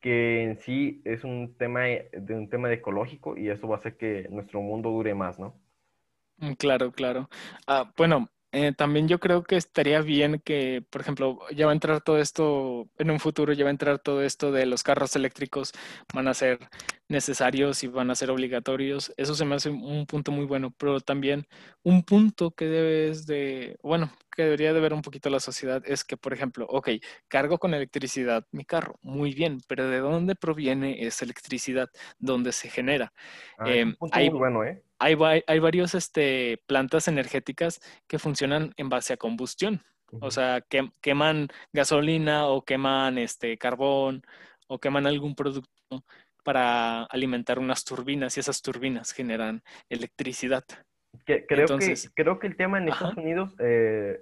que en sí es un tema de un tema de ecológico y eso va a hacer que nuestro mundo dure más, ¿no? Mm, Claro, claro. Ah, bueno, eh, también yo creo que estaría bien que, por ejemplo, ya va a entrar todo esto, en un futuro ya va a entrar todo esto de los carros eléctricos, van a ser necesarios y van a ser obligatorios. Eso se me hace un punto muy bueno, pero también un punto que debes de, bueno, que debería de ver un poquito la sociedad es que, por ejemplo, ok, cargo con electricidad mi carro, muy bien, pero ¿de dónde proviene esa electricidad? ¿Dónde se genera? Ah, un Em, punto hay, muy bueno, ¿eh? hay, hay varios este, plantas energéticas que funcionan en base a combustión. O sea, que, queman gasolina o queman este, carbón o queman algún producto para alimentar unas turbinas y esas turbinas generan electricidad. Que- creo que, Entonces, creo que el tema en ajá, Estados Unidos eh,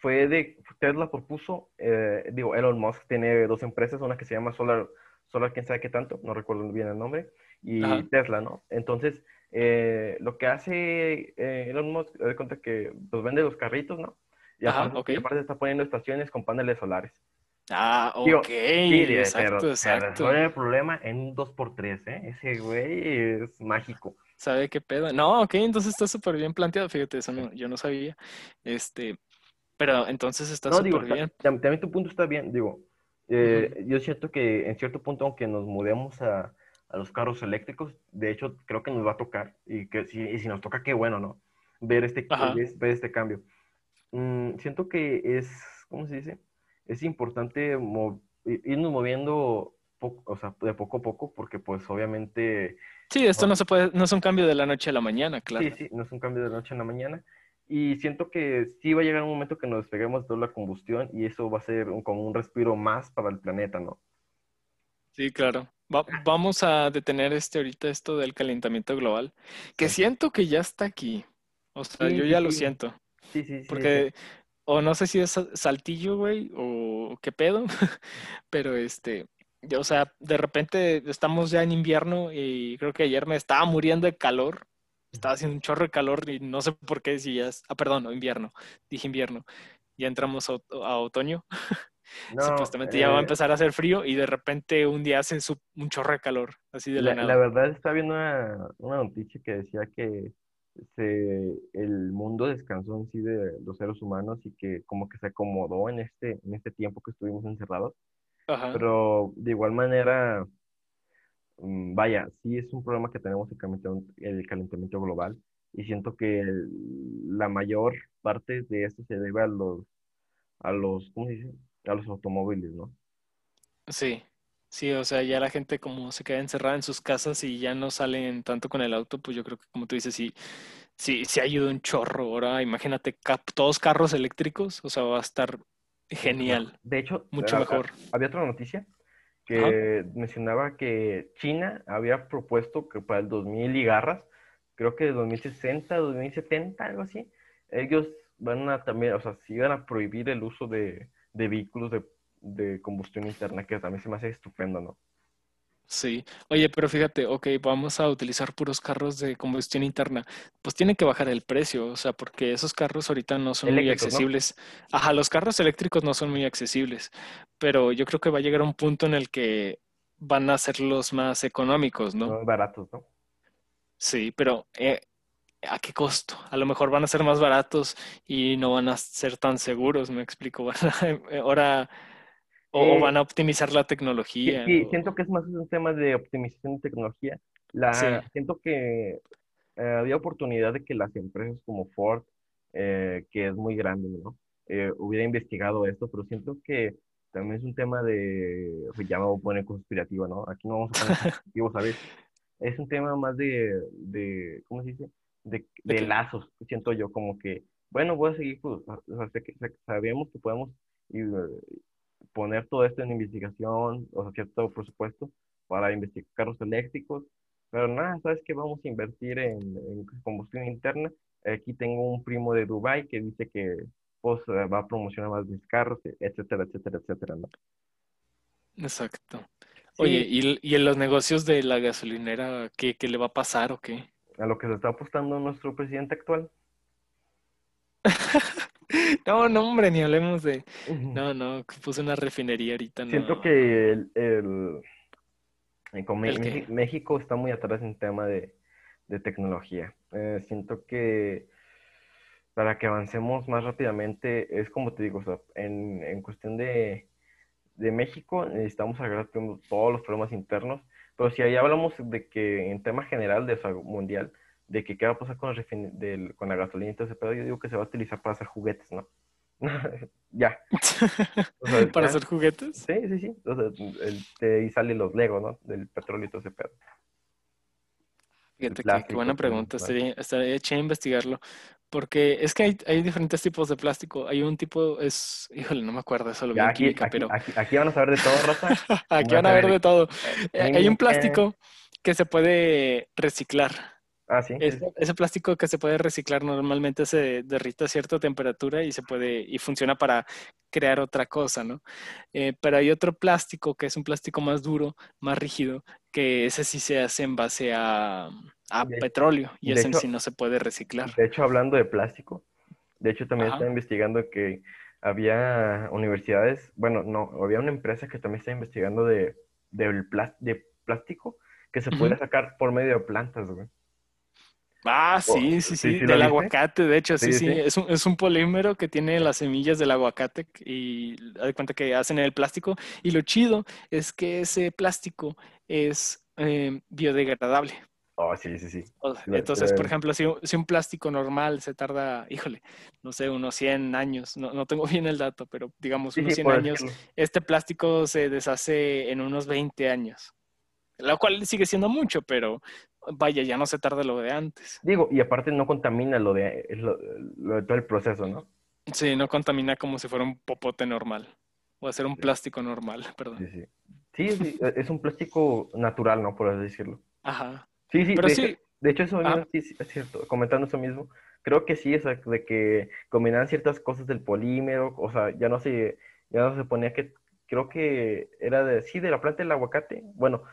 fue de, Tesla propuso, eh, digo, Elon Musk tiene dos empresas, una que se llama Solar, Solar quién sabe qué tanto, no recuerdo bien el nombre, y ajá, Tesla, ¿no? Entonces, eh, lo que hace eh, Elon Musk, de cuenta que pues vende los carritos, ¿no? Y ajá, y aparte está poniendo estaciones con paneles solares. Ah, Digo, ok, sí, exacto, pero exacto. resuelve el problema en un 2x3, ¿eh? Ese güey es mágico. ¿Sabe qué pedo? No, ok, entonces está súper bien planteado, fíjate, eso no, yo no sabía. Este, pero entonces está No, súper bien. tam- también tu punto está bien, digo, eh, yo siento que en cierto punto, aunque nos mudemos a, a los carros eléctricos, de hecho, creo que nos va a tocar, y que si, y si nos toca, qué bueno, ¿no? Ver este, ver este cambio. Mm, siento que es, ¿cómo se dice? Es importante mo- irnos moviendo, o sea, de poco a poco, porque pues obviamente, Sí, esto no- se puede, no es un cambio de la noche a la mañana, sí, claro. sí, no es un cambio de la noche a la mañana. Y siento que sí va a llegar un momento que nos despeguemos de toda la combustión y eso va a ser un- como un respiro más para el planeta, ¿no? Sí, claro. Va- vamos a detener este ahorita esto del calentamiento global, que Sí, siento que ya está aquí. O sea, sí, yo sí, ya lo sí, siento, sí, sí, sí, sí. O no sé si es sa- saltillo, güey, o qué pedo, pero este, o sea, de repente estamos ya en invierno y creo que ayer me estaba muriendo de calor. Estaba haciendo un chorro de calor y no sé por qué si ya es, ah, perdón, no, invierno, dije invierno. Ya entramos a, ot- a otoño. No, Supuestamente ya va a eh, empezar a hacer frío y de repente un día hace un chorro de calor, así de la la, la nada. verdad estaba viendo una, una noticia que decía que se, el mundo descansó en sí de los seres humanos y que como que se acomodó en este, en este tiempo que estuvimos encerrados, Ajá. pero de igual manera, mm, vaya, sí es un problema que tenemos el calentamiento, el calentamiento global y siento que el- la mayor parte de esto se debe a los, a los, ¿cómo se dice? A los automóviles, ¿no? Sí, sí, o sea, ya la gente como se queda encerrada en sus casas y ya no salen tanto con el auto, pues yo creo que como tú dices, sí, sí, sí ayuda un chorro. Ahora imagínate cap- todos carros eléctricos, o sea, va a estar genial, De hecho, mucho a- a- mejor. había otra noticia Ajá. que mencionaba que China había propuesto que para el 2000 y garras, creo que 2060, 2070, algo así, ellos van a también, o sea, sí van a prohibir el uso de, de vehículos de, de combustión interna, que también se me hace estupendo, ¿no? Sí, oye, pero fíjate, ok, vamos a utilizar puros carros de combustión interna, pues tiene que bajar el precio, o sea, porque esos carros ahorita no son muy accesibles. Ajá, los carros eléctricos no son muy accesibles, pero yo creo que va a llegar un punto en el que van a ser los más económicos, ¿no? No baratos, ¿no? Sí, pero eh, ¿a qué costo? A lo mejor van a ser más baratos y no van a ser tan seguros, me explico. Van a- ahora, o, o Eh, van a optimizar la tecnología, sí, o- siento que es más un tema de optimización de tecnología. La, sí, siento que eh, había oportunidad de que las empresas como Ford, eh, que es muy grande, ¿no? Eh, hubiera investigado esto, pero siento que también es un tema de, pues ya me voy a poner conspirativo, ¿no? Aquí no vamos a poner conspirativo, ¿sabes? Es un tema más de, de ¿cómo se dice? De, ¿de de lazos, siento yo, como que, bueno, voy a seguir, pues, o sea, sabemos que podemos y, poner todo esto en investigación, o sea, cierto presupuesto para investigar carros eléctricos, pero nada, ¿sabes qué? Vamos a invertir en, en combustión interna. Aquí tengo un primo de Dubai que dice que pues, eh, va a promocionar más mis carros, etcétera, etcétera, etcétera, ¿no? Exacto. Oye, ¿y, y en los negocios de la gasolinera, qué, qué le va a pasar o qué? a lo que se está apostando nuestro presidente actual. No, no, hombre, ni hablemos de. No, no, puse una refinería ahorita. No. Siento que el, el- eh. México está muy atrás en tema de, de tecnología. Eh, siento que para que avancemos más rápidamente, es como te digo, o sea, en, en cuestión de, de México necesitamos arreglar todos los problemas internos, pero si ahí hablamos de que en tema general de o sea, mundial, de que qué va a pasar con, el refin- del- con la gasolina y todo ese pedo, yo digo que se va a utilizar para hacer juguetes, ¿no? Ya. O sea, ¿Para ya. hacer juguetes? Sí, sí, sí. O sea, el- de ahí salen los Legos, ¿no? Del petróleo y todo ese pedo. Fíjate que- qué plástico buena pregunta, estaría, estaría chévere investigarlo, porque es que hay, hay diferentes tipos de plástico. Hay un tipo, es, híjole, no me acuerdo, eso lo vi en química, aquí, pero aquí, aquí van a saber de todo, Raza. aquí van a ver de todo. Hay un plástico que se puede reciclar. Ah, sí. Ese, plástico que se puede reciclar normalmente se derrite a cierta temperatura y se puede y funciona para crear otra cosa, ¿no? Eh, pero hay otro plástico que es un plástico más duro, más rígido, que ese sí se hace en base a, a De- petróleo y ese en sí no se puede reciclar. De hecho, hablando de plástico, de hecho también Ajá. estaba investigando que había universidades, bueno, no, había una empresa que también está investigando de, plástico que se puede Ujú. sacar por medio de plantas, güey. Ah, sí, Oh, sí, sí, sí, del viste. aguacate, de hecho, sí, Sí, es un, es un polímero que tiene las semillas del aguacate y haz de cuenta que hacen el plástico y lo chido es que ese plástico es eh, biodegradable. Oh, sí, sí, sí. Entonces, por lo- ejemplo, si, un- si un plástico normal se tarda, híjole, no sé, unos 100 años, no, no tengo bien el dato, pero digamos unos sí, 100 por años, este plástico se deshace en unos 20 años, lo cual sigue siendo mucho, pero vaya, ya no se tarda lo de antes. Digo, y aparte no contamina lo de, lo, lo de todo el proceso, ¿no? Sí, no contamina como si fuera un popote normal, o hacer un Sí. plástico normal, perdón. Sí, sí. Sí, sí, e- es un plástico natural, ¿no? Por así decirlo. Ajá. Sí, sí, Pero de sí. de hecho eso Ah. mismo, sí, sí, es cierto, comentando eso mismo, creo que sí, o sea, de que combinaban ciertas cosas del polímero, o sea, ya no se, ya no se ponía que, creo que era de, sí, de la planta del aguacate, bueno,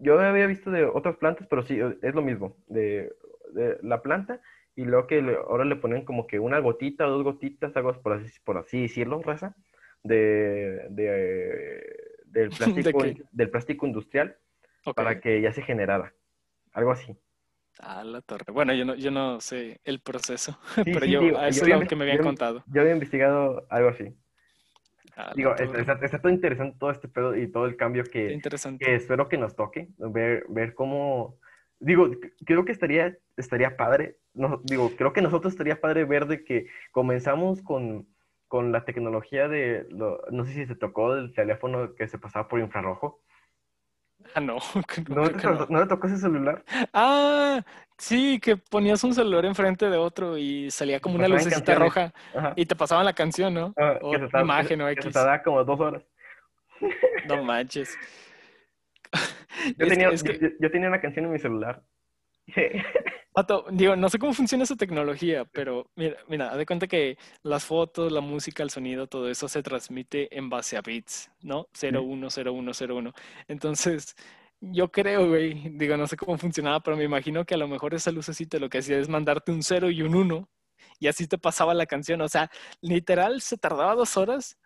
yo había visto de otras plantas, pero sí, es lo mismo, de, de la planta, y luego que le- ahora le ponen como que una gotita o dos gotitas, algo por así, por así decirlo, raza, de, de, del plástico, del plástico industrial, para que ya se generara, algo así. Ah, la torre. Bueno, yo no, yo no sé el proceso, Sí, pero sí, yo, digo, a eso yo es lo que me habían yo- contado. Yo había investigado algo así. Ah, Digo, está, está- todo interesante todo este pedo y todo el cambio que, que espero que nos toque, ver, ver cómo... Digo, creo que estaría, estaría padre, no, digo, creo que nosotros estaría padre ver de que comenzamos con, con la tecnología de, lo- no sé si se tocó el teléfono que se pasaba por infrarrojo. Ah, no, no, ¿No creo te, no. no te tocó ese celular? Ah, sí, que ponías un celular enfrente de otro y salía como una lucecita roja Ajá. y te pasaban la canción, ¿no? Ah, O que se imagen o que se X. tardaba como dos horas. No manches. Yo Es que- tenía, es que- yo, yo- yo tenía una canción en mi celular. Pato, digo, no sé cómo funciona esa tecnología, pero mira, mira, haz de cuenta que las fotos, la música, el sonido, todo eso se transmite en base a bits, ¿no? 010101. Entonces, yo creo, güey, digo, no sé cómo funcionaba, pero me imagino que a lo mejor esa lucecita lo que hacía es mandarte un 0 y un 1 y así te pasaba la canción. O sea, literal se tardaba dos horas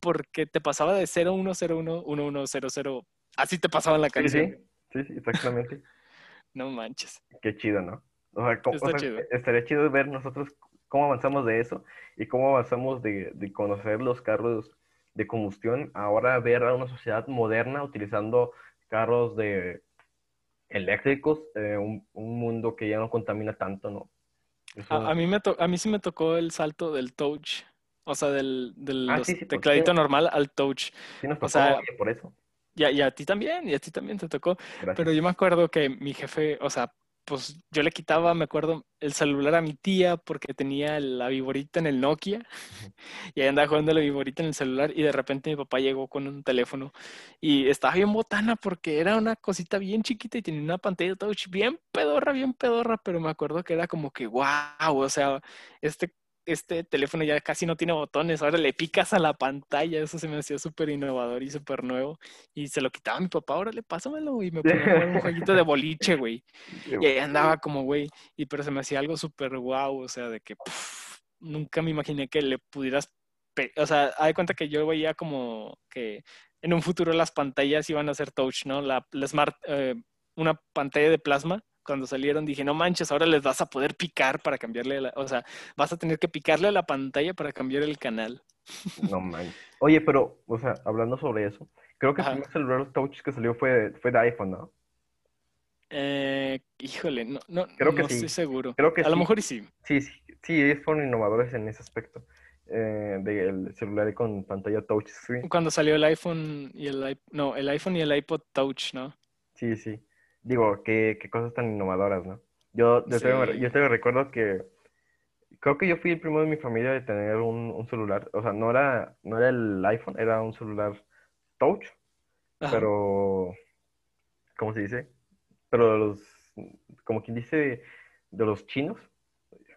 porque te pasaba de 0101 1100. Así te pasaba la canción. sí, sí, sí, exactamente. No manches. Qué chido, ¿no? O sea, co- o Está sea, chido. estaría chido ver nosotros cómo avanzamos de eso y cómo avanzamos de, de conocer los carros de combustión, ahora ver a una sociedad moderna utilizando carros de eléctricos, eh, un, un mundo que ya no contamina tanto, ¿no? Eso- A, a mí me to- a mí sí me tocó el salto del touch, o sea, del, del Ah, los sí, sí, pues, tecladito sí. normal al touch. sí nos o tocó, sea, oye, por eso. Y a, y a ti también, y a ti también te tocó. Gracias. Pero yo me acuerdo que mi jefe, o sea, pues yo le quitaba, me acuerdo, el celular a mi tía porque tenía la viborita en el Nokia y ahí andaba jugando la viborita en el celular y de repente mi papá llegó con un teléfono y estaba bien botana porque era una cosita bien chiquita y tenía una pantalla de touch bien pedorra, bien pedorra, pero me acuerdo que era como que wow, o sea, este este teléfono ya casi no tiene botones, ahora le picas a la pantalla, eso se me hacía súper innovador y súper nuevo. Y se lo quitaba a mi papá, órale, pásamelo, y me ponía a jugar un jueguito de boliche, güey. Y ahí andaba como, güey, y pero se me hacía algo súper guau, o sea, de que, puf, nunca me imaginé que le pudieras, o sea, haz de cuenta que yo veía como que en un futuro las pantallas iban a ser touch, ¿no? La, la Smart, eh, una pantalla de plasma. Cuando salieron dije, no manches, ahora les vas a poder picar para cambiarle, la- o sea, vas a tener que picarle a la pantalla para cambiar el canal. No manches. Oye, pero, o sea, hablando sobre eso, creo que el primer celular touch que salió fue, fue de iPhone, ¿no? Eh, híjole, no, no, Creo que no sí. estoy seguro. Creo que a lo mejor sí. Sí, sí, sí, fueron innovadores en ese aspecto. eh, del celular con pantalla touch screen. Cuando salió el iPhone y el no, el iPhone y el iPod Touch, ¿no? Sí, sí. Digo, qué, qué cosas tan innovadoras, ¿no? Yo, yo, Sí. yo todavía recuerdo que creo que yo fui el primero de mi familia de tener un, un celular. O sea, no era, no era el iPhone, era un celular touch, Ajá. pero, ¿cómo se dice? Pero de los, como quien dice, de los chinos.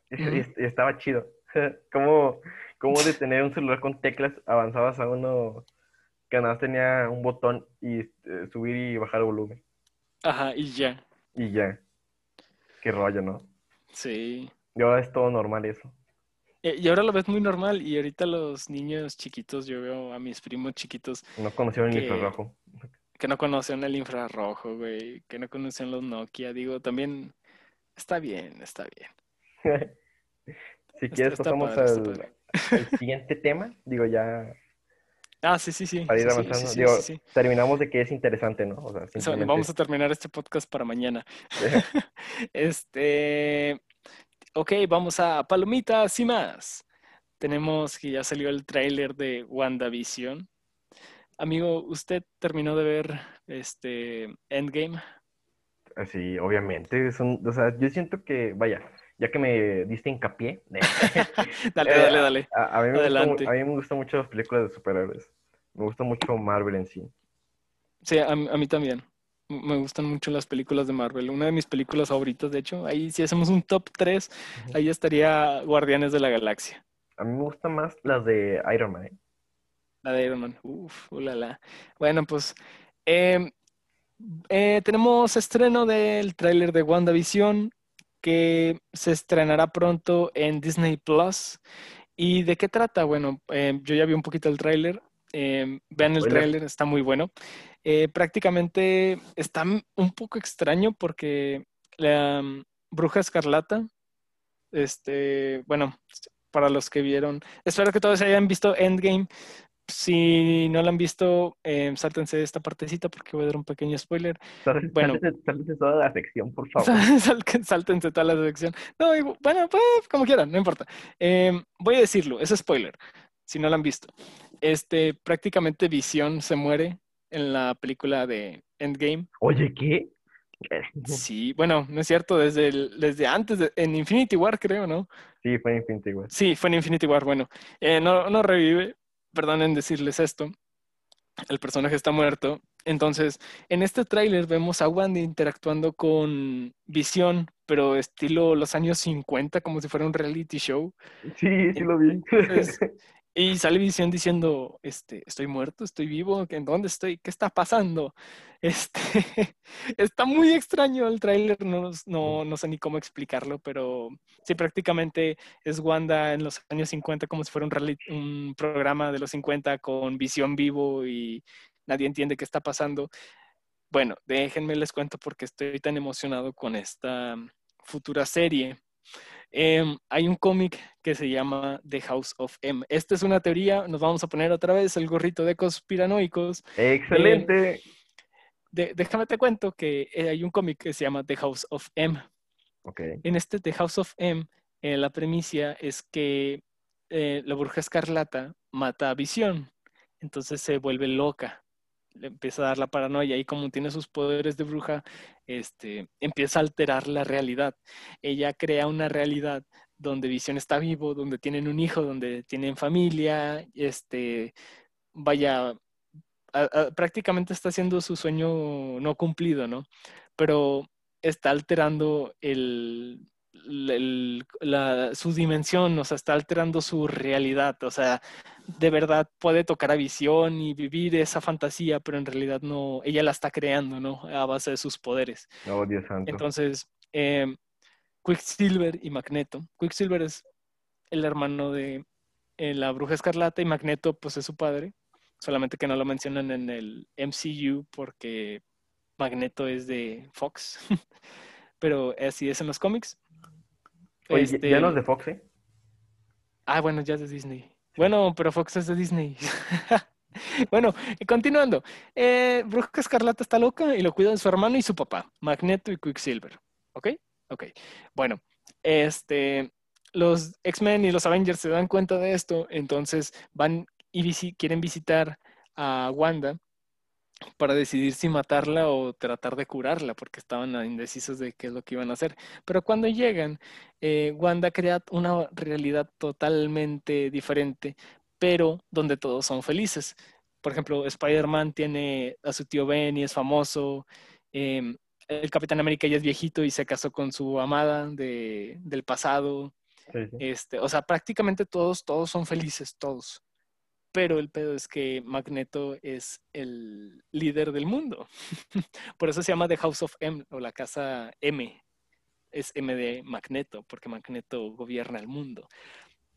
Y estaba chido. ¿Cómo, cómo de tener un celular con teclas avanzabas a uno que nada más tenía un botón y eh, subir y bajar el volumen? Ajá, y ya. Y ya. Qué rollo, ¿no? Sí. Y ahora es todo normal eso. Y ahora lo ves muy normal y ahorita los niños chiquitos, yo veo a mis primos chiquitos No conocieron el infrarrojo. que no conocen el infrarrojo, güey, que no conocen los Nokia. Digo, también está bien, está bien. Si quieres pasamos al siguiente tema. Digo, ya Ah, sí, sí, sí. para ir sí, sí, avanzando. sí, sí, Digo, sí, sí. terminamos de que es interesante, ¿no? O sea, So, simplemente... Vamos a terminar este podcast para mañana. Este, ok, vamos a palomitas y más. Tenemos que ya salió el tráiler de WandaVision. Amigo, ¿usted terminó de ver este Endgame? Sí, obviamente. O sea, yo siento que, vaya, ya que me diste hincapié, Dale, Eh, dale, dale. a, a mí me gusta, Adelante. mu- a mí me gustan mucho las películas de superhéroes. Me gusta mucho Marvel en sí. Sí, a, mí a mí también. Me gustan mucho las películas de Marvel. Una de mis películas favoritas, de hecho, ahí si hacemos un top 3, Ujú. ahí estaría Guardianes de la Galaxia. A mí me gustan más las de Iron Man, ¿eh? La de Iron Man. Uf, ulala. Bueno, pues em, eh, tenemos estreno del tráiler de WandaVision que se estrenará pronto en Disney Plus. ¿Y de qué trata? Bueno, em, yo ya vi un poquito el tráiler. Em, vean el tráiler, está muy bueno. Eh, prácticamente está un poco extraño porque la mm, Bruja Escarlata, este, bueno, para los que vieron, espero que todos hayan visto Endgame. Si no lo han visto, eh, sáltense esta partecita porque voy a dar un pequeño spoiler. Sal- Bueno. sáltese toda la sección, por favor. Sáltense toda la sección. No, y bueno, pues como quieran, no importa. Eh, voy a decirlo, es spoiler, si no lo han visto. Este, prácticamente Visión se muere en la película de Endgame. Oye, ¿qué? Sí, bueno, no es cierto, desde, el- desde antes, de- en Infinity War creo, ¿no? Sí, fue Infinity War. Sí, fue en Infinity War. Bueno, eh, no, no revive, perdonen decirles esto. El personaje está muerto. Entonces, en este tráiler vemos a Wanda interactuando con Visión, pero estilo los años 50, como si fuera un reality show. Sí, sí lo vi. Entonces, y sale Visión diciendo, este, estoy muerto, estoy vivo, ¿en dónde estoy? ¿Qué está pasando? Este, está muy extraño el tráiler, no, no, no sé ni cómo explicarlo, pero sí, prácticamente es Wanda en los años 50 como si fuera un, reality- un programa de los 50 con Visión vivo y nadie entiende qué está pasando. Bueno, déjenme les cuento porque estoy tan emocionado con esta futura serie. Em, hay un cómic que se llama The House of M. Esta es una teoría, nos vamos a poner otra vez el gorrito de conspiranoicos. Excelente. De- déjame te cuento que eh, hay un cómic que se llama The House of M. Ok. En este The House of M, eh, la premisa es que eh, la bruja escarlata mata a Visión, entonces se vuelve loca, le empieza a dar la paranoia y como tiene sus poderes de bruja, este, empieza a alterar la realidad. Ella crea una realidad donde Visión está vivo, donde tienen un hijo, donde tienen familia, este, vaya, prácticamente está haciendo su sueño no cumplido, ¿no? Pero está alterando el, el- la- su dimensión, o sea, está alterando su realidad, o sea, de verdad puede tocar a visión y vivir esa fantasía, pero en realidad no, ella la está creando, ¿no? A base de sus poderes. Oh, Dios santo. Entonces, eh, Quicksilver y Magneto. Quicksilver es el hermano de eh, la Bruja Escarlata y Magneto pues es su padre, solamente que no lo mencionan en el MCU porque Magneto es de Fox, pero así es en los cómics. Oye, Este, ya no es de Fox, ¿eh? Ah, bueno, ya es de Disney. Bueno, pero Fox es de Disney. Bueno, y continuando. Eh, Bruja Escarlata está loca y lo cuidan su hermano y su papá, Magneto y Quicksilver. ¿Ok? Ok. Bueno, este, los X-Men y los Avengers se dan cuenta de esto, entonces van y visi- quieren visitar a Wanda para decidir si matarla o tratar de curarla, porque estaban indecisos de qué es lo que iban a hacer. Pero cuando llegan, eh, Wanda crea una realidad totalmente diferente, pero donde todos son felices. Por ejemplo, Spider-Man tiene a su tío Ben y es famoso. em, el Capitán América ya es viejito y se casó con su amada de- del pasado. Sí, sí. Este, o sea, prácticamente todos, todos son felices, todos. Pero el pedo es que Magneto es el líder del mundo. Por eso se llama The House of M o la casa M. Es M de Magneto, porque Magneto gobierna el mundo.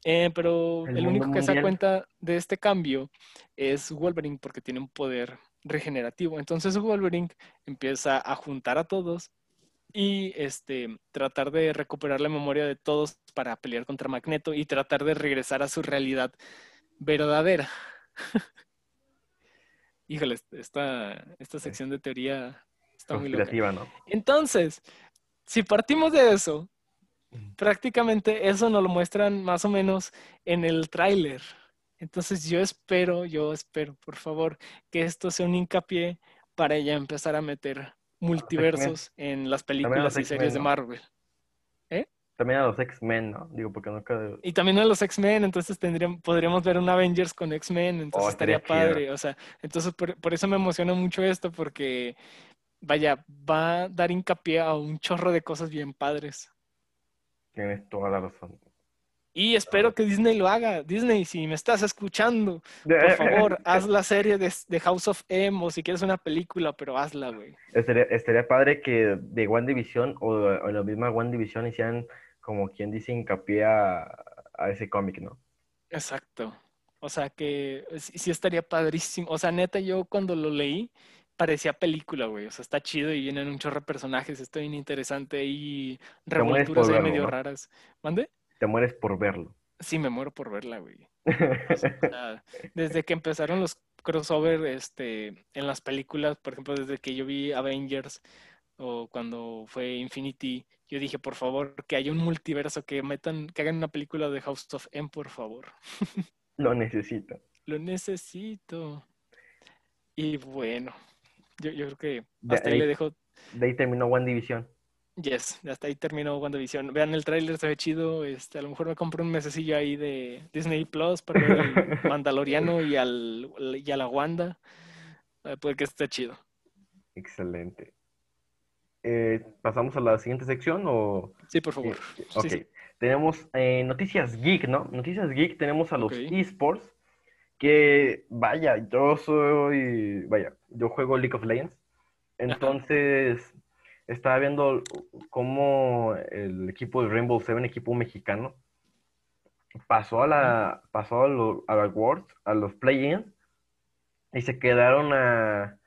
Eh, pero El único que se da cuenta de este cambio es Wolverine, porque tiene un poder regenerativo. Entonces Wolverine empieza a juntar a todos y este, tratar de recuperar la memoria de todos para pelear contra Magneto y tratar de regresar a su realidad verdadera. Híjole, esta, esta sección de teoría está muy loca. ¿no? Entonces, si partimos de eso, prácticamente eso nos lo muestran más o menos en el tráiler. Entonces yo espero, yo espero, por favor, que esto sea un hincapié para ya empezar a meter multiversos en las películas y series de. Marvel. También a los X-Men, ¿no? Digo, porque nunca... Y también a los X-Men, entonces tendríamos, podríamos ver un Avengers con X-Men, entonces Oh, estaría padre. O sea, entonces por, por eso me emociona mucho esto, porque vaya, va a dar hincapié a un chorro de cosas bien padres. Tienes toda la razón. Y espero que Disney lo haga. Disney, si me estás escuchando, por favor, haz la serie de, de House of M o si quieres una película, pero hazla, güey. Estaría, estaría padre que de WandaVision o, o en la misma WandaVision hicieran, como quien dice, hincapié a, a ese cómic, ¿no? Exacto. O sea que sí, estaría padrísimo. O sea, neta, yo cuando lo leí parecía película, güey. O sea, está chido y vienen un chorro de personajes, está bien interesante y revolturas ahí verlo, medio ¿no? raras. ¿Mande? Te mueres por verlo. Sí, me muero por verla, güey. O sea, desde que empezaron los crossover este, en las películas, por ejemplo, desde que yo vi Avengers o cuando fue Infinity, yo dije, por favor, que haya un multiverso, que metan, que hagan una película de House of M, por favor. Lo necesito. Lo necesito. Y bueno, yo, yo creo que De hasta ahí ahí- le dejo. De ahí terminó WandaVision. Yes, hasta ahí terminó WandaVision. Vean el tráiler, se ve chido. Este, a lo mejor me compro un mesecillo ahí de Disney Plus para ver al Mandaloriano y, al, y a la Wanda. Eh, Puede que esté chido. Excelente. Eh, ¿pasamos a la siguiente sección o...? Sí, por favor. Eh, ok. sí. Tenemos eh, noticias geek, ¿no? Noticias geek, tenemos a los esports, que vaya, yo soy, vaya, yo juego League of Legends, entonces estaba viendo cómo el equipo de Rainbow Seven, equipo mexicano, pasó a la, pasó a, lo- a la Worlds, a los play-ins, y se quedaron a,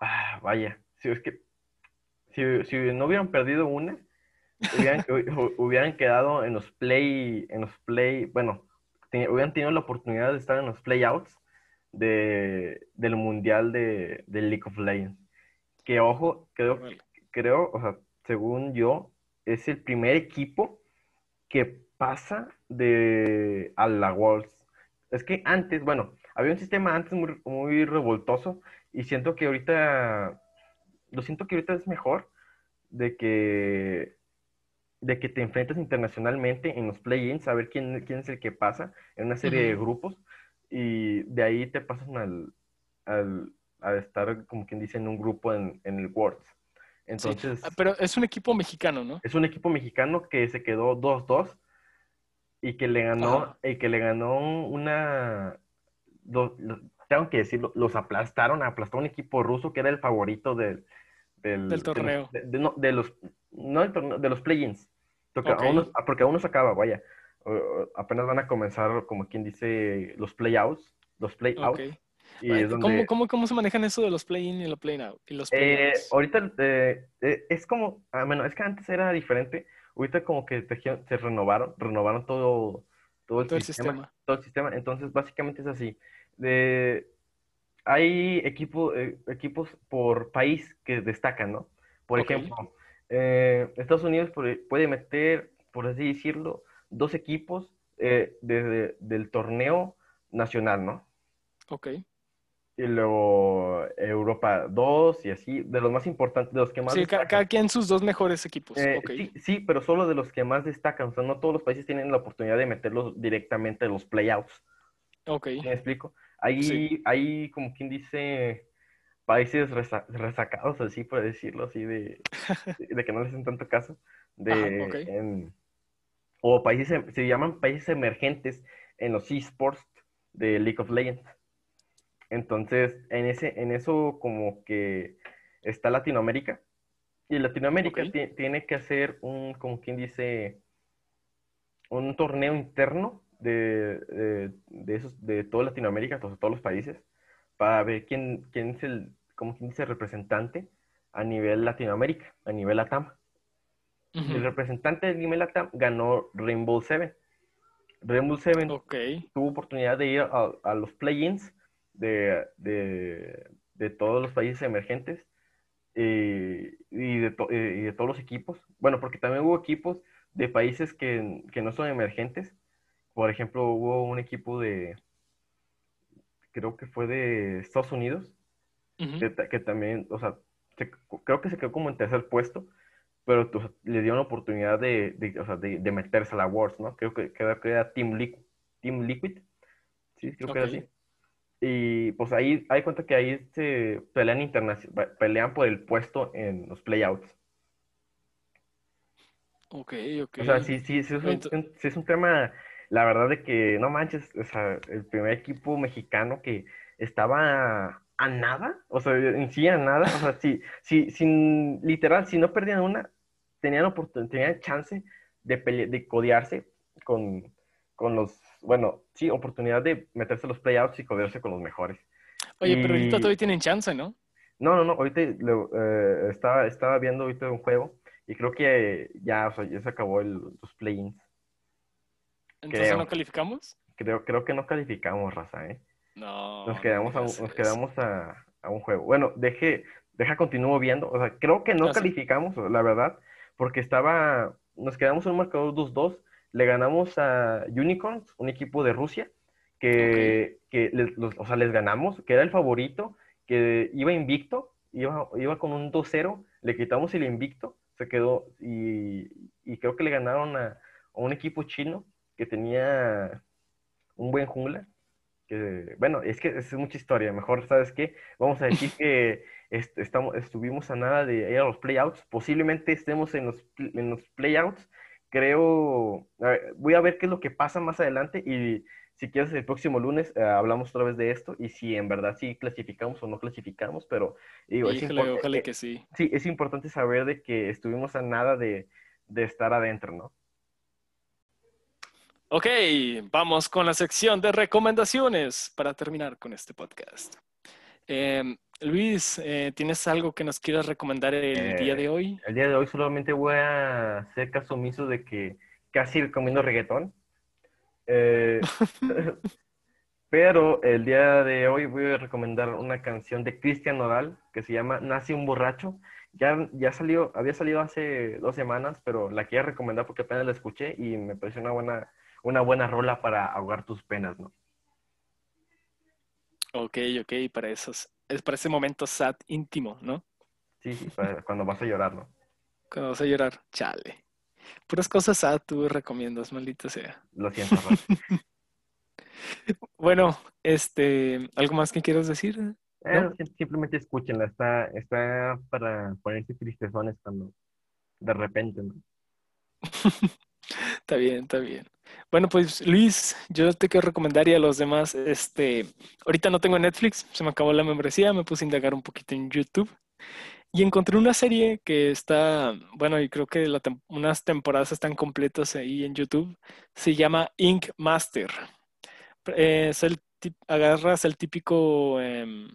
ah, vaya, si es que, si, si no hubieran perdido una, hubieran, hu- hubieran quedado en los play, en los play, bueno, hubieran tenido la oportunidad de estar en los playouts de, del mundial de, de League of Legends. Que ojo, creo, Órale. creo, o sea, según yo, es el primer equipo que pasa de a la Worlds. Es que antes, bueno, había un sistema antes muy, muy revoltoso y siento que ahorita, lo siento que ahorita es mejor de que, de que te enfrentas internacionalmente en los play-ins, a ver quién, quién es el que pasa en una serie de grupos y de ahí te pasan al, al, a estar, como quien dice, en un grupo en, en el Worlds. Entonces, Ah, Pero es un equipo mexicano, ¿no? es un equipo mexicano que se quedó 2-2 y que le ganó, Ajá. y que le ganó una, tengo que decirlo, los aplastaron, aplastó a un equipo ruso que era el favorito del, del, torneo. de, de- no, de los, no torneo, de los play-ins, porque, Ok. aún no, porque aún no se acaba, vaya, apenas van a comenzar, como quien dice, los playouts, los playouts. Y ¿Cómo, donde, cómo, cómo se manejan eso de los play-in y los play-out? Eh, play-outs? ahorita eh, eh, es como, ah, bueno, es que antes era diferente. Ahorita como que se renovaron, renovaron todo, todo el Todo el sistema, sistema. todo el sistema. Entonces, básicamente es así. De, hay equipo, eh, equipos por país que destacan, ¿no? Por ejemplo, eh, Estados Unidos puede, meter, por así decirlo, dos equipos eh, de- del torneo nacional, ¿no? Ok. Y luego Europa 2 y así, de los más importantes, de los que más Sí, destacan. cada quien sus dos mejores equipos. Eh, sí, pero solo de los que más destacan. O sea, no todos los países tienen la oportunidad de meterlos directamente en los playouts. Ok. ¿Me explico? Hay, Sí. hay como quien dice, países resa- resacados, así por decirlo, así de, de que no les hacen tanto caso. De, Ajá, ok. en- o países, em- se llaman países emergentes en los esports de League of Legends. Entonces, en ese, en eso como que está Latinoamérica. Y Latinoamérica tiene que hacer un, como quien dice, un torneo interno de, de, de esos, de toda Latinoamérica, de todos los países, para ver quién, quién es el, como representante a nivel Latinoamérica, a nivel LATAM. Ujú. El representante de nivel LATAM ganó Rainbow Seven. Rainbow Seven tuvo oportunidad de ir a, a los play-ins de, de, de todos los países emergentes y, y de to- y de todos los equipos. Bueno, porque también hubo equipos de países que, que no son emergentes. Por ejemplo, hubo un equipo de, creo que fue de Estados Unidos, que, ta- que también, o sea, se- creo que se quedó como en tercer puesto, pero o sea, le dio una oportunidad de, de, o sea, de, de meterse a la Worlds, ¿no? Creo que, creo que era Team Liquid, Team Liquid, sí, creo que era así. Y pues ahí, hay cuenta que ahí se pelean internacional, pelean por el puesto en los playouts. Ok, ok. O sea, sí, sí, sí es un, Ento- un- sí es un tema, la verdad de que, no manches, o sea, el primer equipo mexicano que estaba a nada, o sea, en sí a nada, o sea, sí, sí, sin, literal, si no perdían una, tenían oportunidad, tenían chance de pele- de codearse con, con los, bueno, sí, oportunidad de meterse los playouts y codearse con los mejores. Oye, pero ahorita todavía tienen chance, ¿no? No, no, no, ahorita eh, estaba, estaba viendo ahorita un juego y creo que ya, o sea, ya se acabó el, los play-ins. Entonces Creo. no calificamos. Creo, creo que no calificamos, raza, ¿eh? No. Nos no quedamos, a, nos quedamos a, a un juego. Bueno, deje, deja, continúo viendo. O sea, creo que no Ah, sí. calificamos, la verdad, porque estaba, nos quedamos en un marcador 2-2. Le ganamos a Unicorns, un equipo de Rusia, que, que les, los- o sea, les ganamos, que era el favorito, que iba invicto, iba, iba con un 2-0, le quitamos el invicto, se quedó, y, y creo que le ganaron a, a un equipo chino que tenía un buen jungla. Que, bueno, es que es mucha historia. Mejor, ¿sabes qué? Vamos a decir que est- estamos, estuvimos a nada de ir a los playouts. Posiblemente estemos en los, en los playouts. Creo, a ver, voy a ver qué es lo que pasa más adelante y si quieres el próximo lunes eh, hablamos otra vez de esto y si en verdad sí clasificamos o no clasificamos, pero digo, es Híjole, import- ojalá eh, que sí. sí, es importante saber de que estuvimos a nada de, de estar adentro, ¿no? Ok, vamos con la sección de recomendaciones para terminar con este podcast. Em, Luis, eh, ¿tienes algo que nos quieras recomendar el Eh, día de hoy? El día de hoy solamente voy a hacer caso omiso de que casi recomiendo reggaetón. Eh, pero el día de hoy voy a recomendar una canción de Cristian Nodal que se llama Nace un borracho. Ya, ya salió, había salido hace dos semanas, pero la quiero recomendar porque apenas la escuché y me pareció una buena, una buena rola para ahogar tus penas, ¿no? Ok, ok, para esos, es para ese momento sad íntimo, ¿no? Sí, sí, para cuando vas a llorar, ¿no? Cuando vas a llorar, chale. Puras cosas sad tú recomiendas, maldita sea. Lo siento, Rafa. Bueno, este, ¿algo más que quieras decir? Eh, sim- simplemente escúchenla, está, está para ponerse tristezones cuando de repente, ¿no? Está bien, está bien. Bueno, pues Luis, yo te quiero recomendar y a los demás, este, ahorita no tengo Netflix, se me acabó la membresía, me puse a indagar un poquito en YouTube Y encontré una serie que está, bueno, y creo que unas temporadas están completas ahí en YouTube. Se llama Ink Master. Es el, agarras el típico em,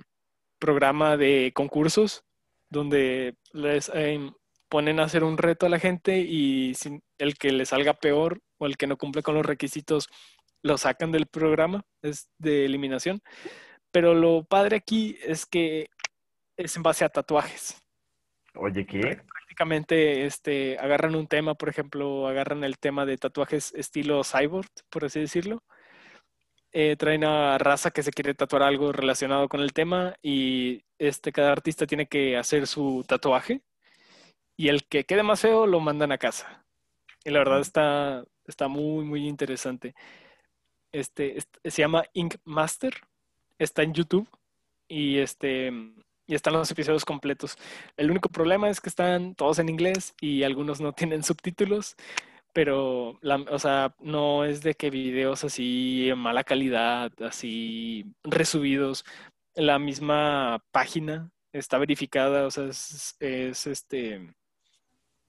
programa de concursos donde les em, ponen a hacer un reto a la gente y el que le salga peor o el que no cumple con los requisitos lo sacan del programa, es de eliminación. Pero lo padre aquí es que es en base a tatuajes. Oye, ¿qué? Prácticamente este, agarran un tema, por ejemplo, agarran el tema de tatuajes estilo cyborg, por así decirlo. Eh, traen a raza que se quiere tatuar algo relacionado con el tema y este, cada artista tiene que hacer su tatuaje y el que quede más feo lo mandan a casa. Y la verdad está, está muy, muy interesante. Este, est- se llama Ink Master, está en YouTube y, este, y están los episodios completos. El único problema es que están todos en inglés y algunos no tienen subtítulos, pero, la, o sea, no es de que videos así en mala calidad, así resubidos. La misma página está verificada, o sea, es este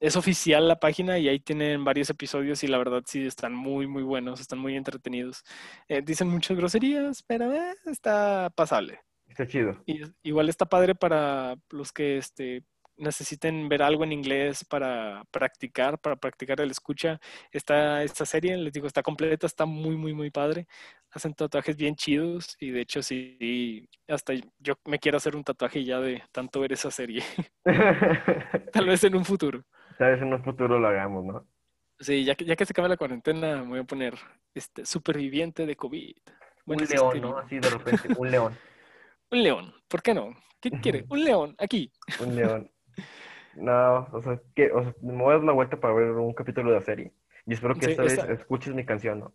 es oficial la página y ahí tienen varios episodios y la verdad sí están muy, muy buenos, están muy entretenidos. Eh, dicen muchas groserías, pero eh, está pasable. Está chido. Y igual está padre para los que este, necesiten ver algo en inglés para practicar, para practicar el escucha. Está esta serie, les digo, está completa, está muy, muy, muy padre. Hacen tatuajes bien chidos y de hecho sí, hasta yo me quiero hacer un tatuaje ya de tanto ver esa serie. Tal vez en un futuro. Vez en un futuro lo hagamos, ¿no? Sí, ya que, ya que se acabe la cuarentena, me voy a poner este superviviente de COVID. Bueno, un león, ¿no? Así de repente, un león. Un león, ¿por qué no? ¿Qué quiere? Un león, aquí. Un león. No, o sea, que, o sea, me voy a dar la vuelta para ver un capítulo de la serie. Y espero que Sí, esta vez escuches mi canción, ¿no?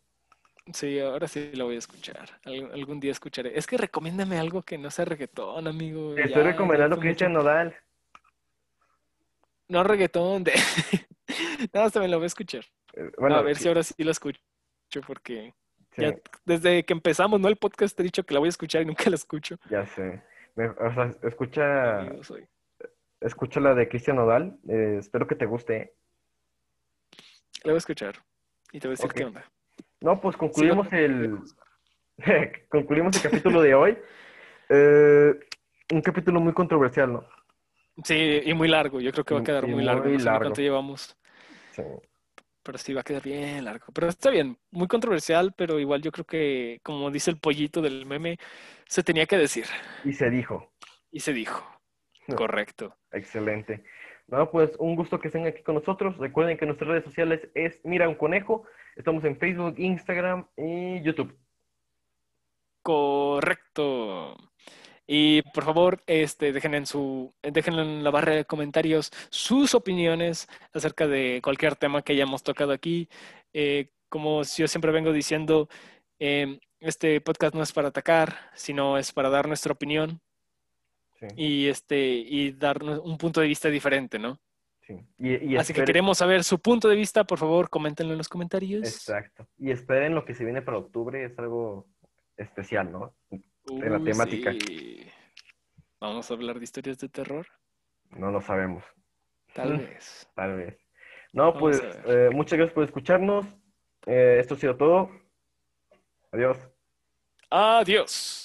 Sí, ahora sí lo voy a escuchar. Al- algún día escucharé. Es que recomiéndame algo que no sea reggaetón, amigo. Te estoy ya recomendando Cristian. Nodal. No reggaetón, de... no, hasta me lo voy a escuchar. Eh, Bueno, a ver sí, si ahora sí lo escucho, porque sí, ya desde que empezamos, ¿no? El podcast te he dicho que la voy a escuchar y nunca la escucho. ya sé. Me- o sea, escucha, Amigo soy. escucha la de Cristian Nodal. Eh, espero que te guste. La voy a escuchar y te voy a decir Ok. qué onda. No, pues concluimos el, concluimos el capítulo de hoy. Eh, un capítulo muy controversial, ¿no? Sí, y muy largo. Yo creo que va a Y- quedar y muy largo. muy No sé largo. cuánto llevamos, Sí. pero sí va a quedar bien largo. Pero está bien, muy controversial, pero igual yo creo que, como dice el pollito del meme, se tenía que decir Y se dijo. y se dijo. Correcto. Excelente. No, pues un gusto que estén aquí con nosotros. Recuerden que nuestras redes sociales es Mira un Conejo. Estamos en Facebook, Instagram y YouTube. Correcto. Y por favor, este, dejen en su, dejen en la barra de comentarios sus opiniones acerca de cualquier tema que hayamos tocado aquí. Eh, como yo siempre vengo diciendo, eh, este podcast no es para atacar, sino es para dar nuestra opinión Sí, y este y dar un punto de vista diferente, ¿no? sí. Y, y Así que queremos saber su punto de vista, por favor, coméntenlo en los comentarios. Exacto. Y esperen lo que se viene para octubre. Es algo especial, ¿no? En la Uh, temática. sí. Vamos a hablar de historias de terror, No lo sabemos. tal vez. Tal vez. No, Vamos pues eh, muchas gracias por escucharnos. Eh, esto ha sido todo. Adiós. Adiós.